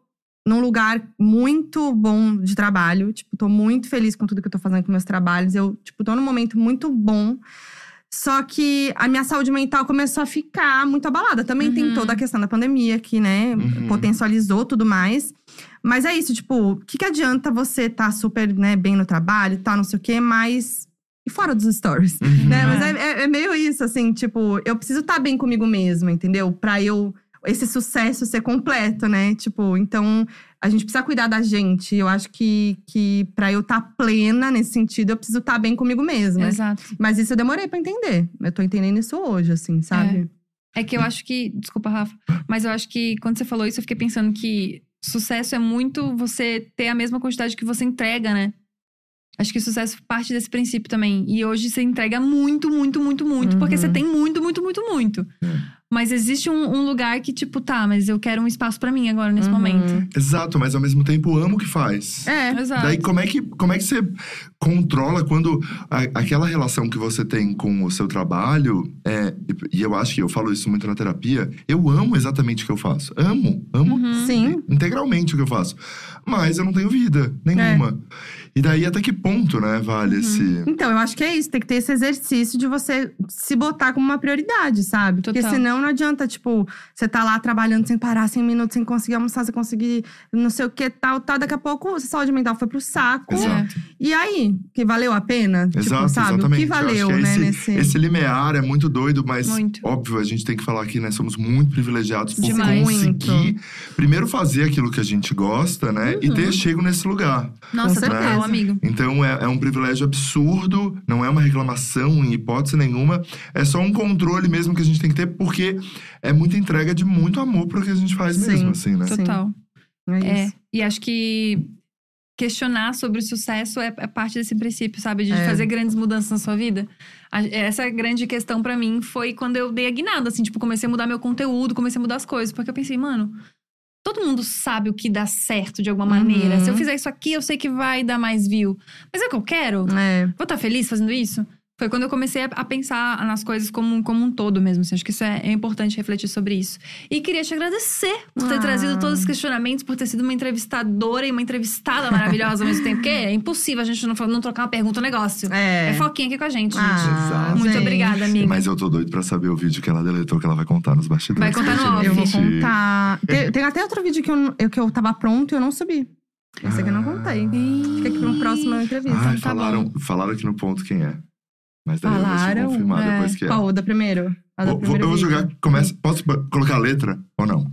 num lugar muito bom de trabalho. Tipo, tô muito feliz com tudo que eu tô fazendo com meus trabalhos. Eu, tipo, tô num momento muito bom. Só que a minha saúde mental começou a ficar muito abalada. Também tem Uhum. toda a questão da pandemia que, né, Uhum. potencializou tudo mais. Mas é isso, tipo, o que, que adianta você tá super, né, bem no trabalho e tal, não sei o quê, mas. E fora dos stories. Uhum. Né? É. Mas é, é- é meio isso, assim, tipo, eu preciso estar bem comigo mesma, entendeu? Pra eu. Esse sucesso ser completo, né? Tipo, então a gente precisa cuidar da gente. Eu acho que, que pra eu estar plena nesse sentido, eu preciso estar bem comigo mesma. Exato. Mas isso eu demorei pra entender. Eu tô entendendo isso hoje, assim, sabe? É que eu acho que. Desculpa, Rafa. Mas eu acho que quando você falou isso, eu fiquei pensando que sucesso é muito você ter a mesma quantidade que você entrega, né? Acho que sucesso parte desse princípio também. E hoje você entrega muito, muito, muito, muito, porque Uhum. você tem muito, muito, muito, muito. É. Mas existe um, um lugar que, tipo, tá, mas eu quero um espaço pra mim agora, nesse Uhum. momento. Exato, mas ao mesmo tempo amo o que faz. É. Exato. Daí, como é, que, como é que você controla quando a- aquela relação que você tem com o seu trabalho, é, e e eu acho que eu falo isso muito na terapia, eu amo exatamente o que eu faço. Amo, amo Uhum. Sim. integralmente o que eu faço. Mas eu não tenho vida nenhuma. E daí, até que ponto, né, vale esse. Então, eu acho que é isso. Tem que ter esse exercício de você se botar como uma prioridade, sabe? Porque Total. senão não adianta, tipo, você tá lá trabalhando sem parar, sem minutos, sem conseguir almoçar, sem conseguir não sei o que, tal, tal. Daqui a pouco, a saúde mental foi pro saco. Exato. E aí? Que valeu a pena? tipo, Exato, sabe? exatamente. O que Eu acho valeu, que é né? esse- nesse... Esse limiar é muito doido, mas Muito. óbvio, a gente tem que falar aqui, né? Somos muito privilegiados por Demais. conseguir primeiro fazer aquilo que a gente gosta, né? E Uhum. ter chego nesse lugar. Nossa, Com total, certeza. amigo. Então é, é um privilégio absurdo, não é uma reclamação em hipótese nenhuma. É só um controle mesmo que a gente tem que ter, porque é muita entrega de muito amor pro que a gente faz Sim. mesmo, assim, né? Sim. Total. É É, isso. e acho que questionar sobre o sucesso é, é parte desse princípio, sabe? De É. fazer grandes mudanças na sua vida. A- Essa grande questão pra mim foi quando eu dei a guinada, assim, tipo, comecei a mudar meu conteúdo, comecei a mudar as coisas. Porque eu pensei, mano, todo mundo sabe o que dá certo de alguma maneira. Uhum. Se eu fizer isso aqui, eu sei que vai dar mais view. Mas é o que eu quero? É. Vou estar feliz fazendo isso? Foi quando eu comecei a- pensar nas coisas como, como um todo mesmo. assim. Acho que isso é, é importante refletir sobre isso. E queria te agradecer por ter Ah. trazido todos os questionamentos, por ter sido uma entrevistadora e uma entrevistada maravilhosa ao mesmo tempo. Porque é impossível a gente não, não trocar uma pergunta um negócio. É. É foquinha aqui com a gente, gente. Ah, Exato. Muito gente. obrigada, amiga. Mas eu tô doido pra saber o vídeo que ela deletou, que ela vai contar nos bastidores. Vai contar no off. Eu vou gente. contar. Tem, tem até outro vídeo que eu, eu- que eu tava pronto e eu não subi. Esse aqui eu não contei. Fica aqui pra uma próxima entrevista. Ai, tá falaram, bom. falaram aqui no ponto quem é. Mas daí eu vou Falaram? confirmar É. depois que é. Qual? Da primeiro? A da Vou- eu vou jogar. Começa, posso colocar a letra ou não?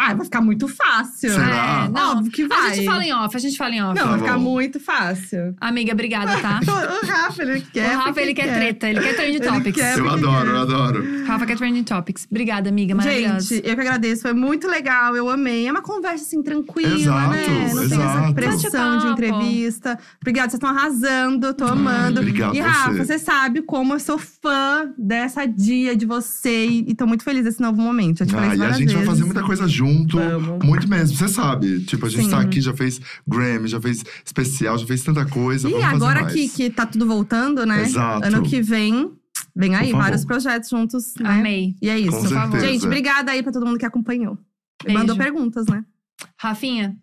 Ah, vai ficar muito fácil. Será? É, não, Óbvio que A vai. gente fala em off, a gente fala em off. Não, Tá vai ficar bom. muito fácil. Amiga, obrigada, tá? O Rafa, ele quer. o Rafa, ele quer treta, ele quer trend Ele topics. quer. Eu adoro, quer. eu adoro. Rafa quer trending topics. Obrigada, amiga, maravilhosa. Gente, eu que agradeço, foi muito legal, eu amei. É uma conversa assim tranquila, Exato, né? Não tem essa exato. pressão de entrevista. Obrigada, vocês estão arrasando, tô amando. obrigado e você. Rafa, você sabe como eu sou fã dessa dia de você e, tô muito feliz desse novo momento. Já te falei Ah, e a gente vai vezes. fazer muita coisa junto. Vamos. Muito mesmo, você sabe. Tipo, a gente Sim. tá aqui, já fez Grammy, já fez especial, já fez tanta coisa. E Vamos fazer agora mais. que, que tá tudo voltando, né? Exato. Ano que vem, vem aí vários projetos juntos, né? Amei. E é isso. Gente, obrigada aí pra todo mundo que acompanhou. E Beijo. mandou perguntas, né? Rafinha,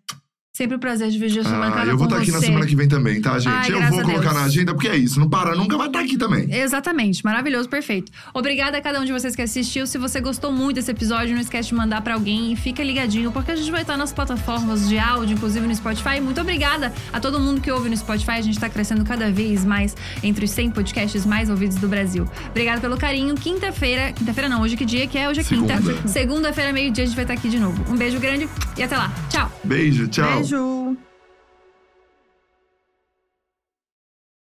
Sempre um prazer dividir essa Ah, bancada eu vou estar aqui você. na semana que vem também, tá, gente? Ai, eu vou colocar na agenda, porque é isso. Não para nunca, vai estar aqui também. Exatamente, maravilhoso, perfeito. Obrigada a cada um de vocês que assistiu. Se você gostou muito desse episódio, não esquece de mandar pra alguém e fica ligadinho, porque a gente vai estar nas plataformas de áudio, inclusive no Spotify. Muito obrigada a todo mundo que ouve no Spotify. A gente tá crescendo cada vez mais entre os 100 podcasts mais ouvidos do Brasil. Obrigada pelo carinho. Quinta-feira, quinta-feira não, hoje que dia que é? Hoje é quinta. Segunda. Segunda-feira, meio-dia, a gente vai estar aqui de novo. Um beijo grande e até lá. Tchau. Beijo, tchau. Beijo!